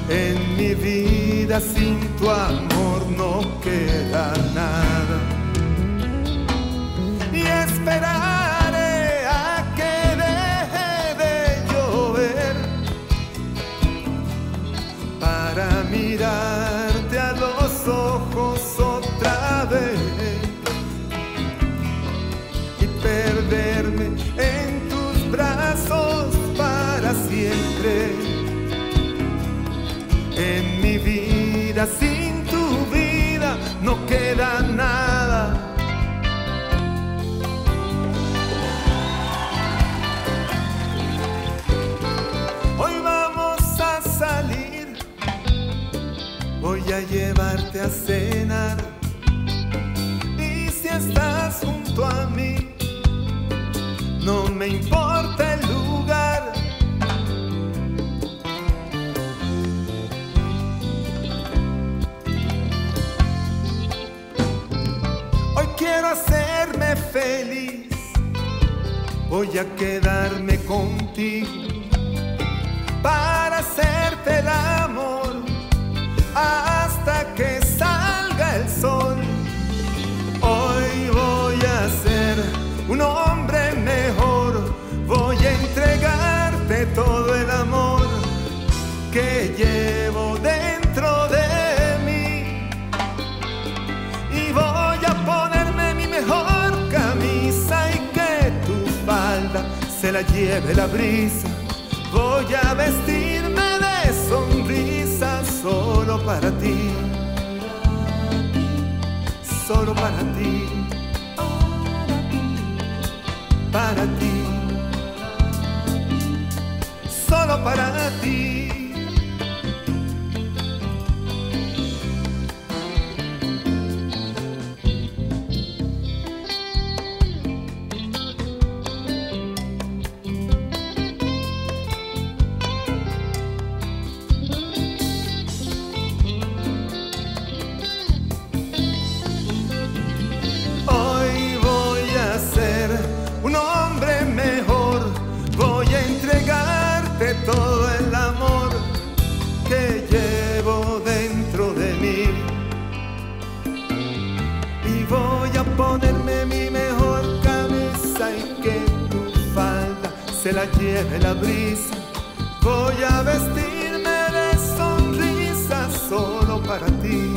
En mi vida sin tu amor no queda nada. Y esperaré a cenar. Y si estás junto a mí, no me importa el lugar. Hoy quiero hacerme feliz, voy a quedarme contigo para hacerte el amor hasta todo el amor que llevo dentro de mí. Y voy a ponerme mi mejor camisa y que tu falda se la lleve la brisa. Voy a vestirme de sonrisa solo para ti, solo para ti, para ti, para ti. Se la lleve la brisa. Voy a vestirme de sonrisa solo para ti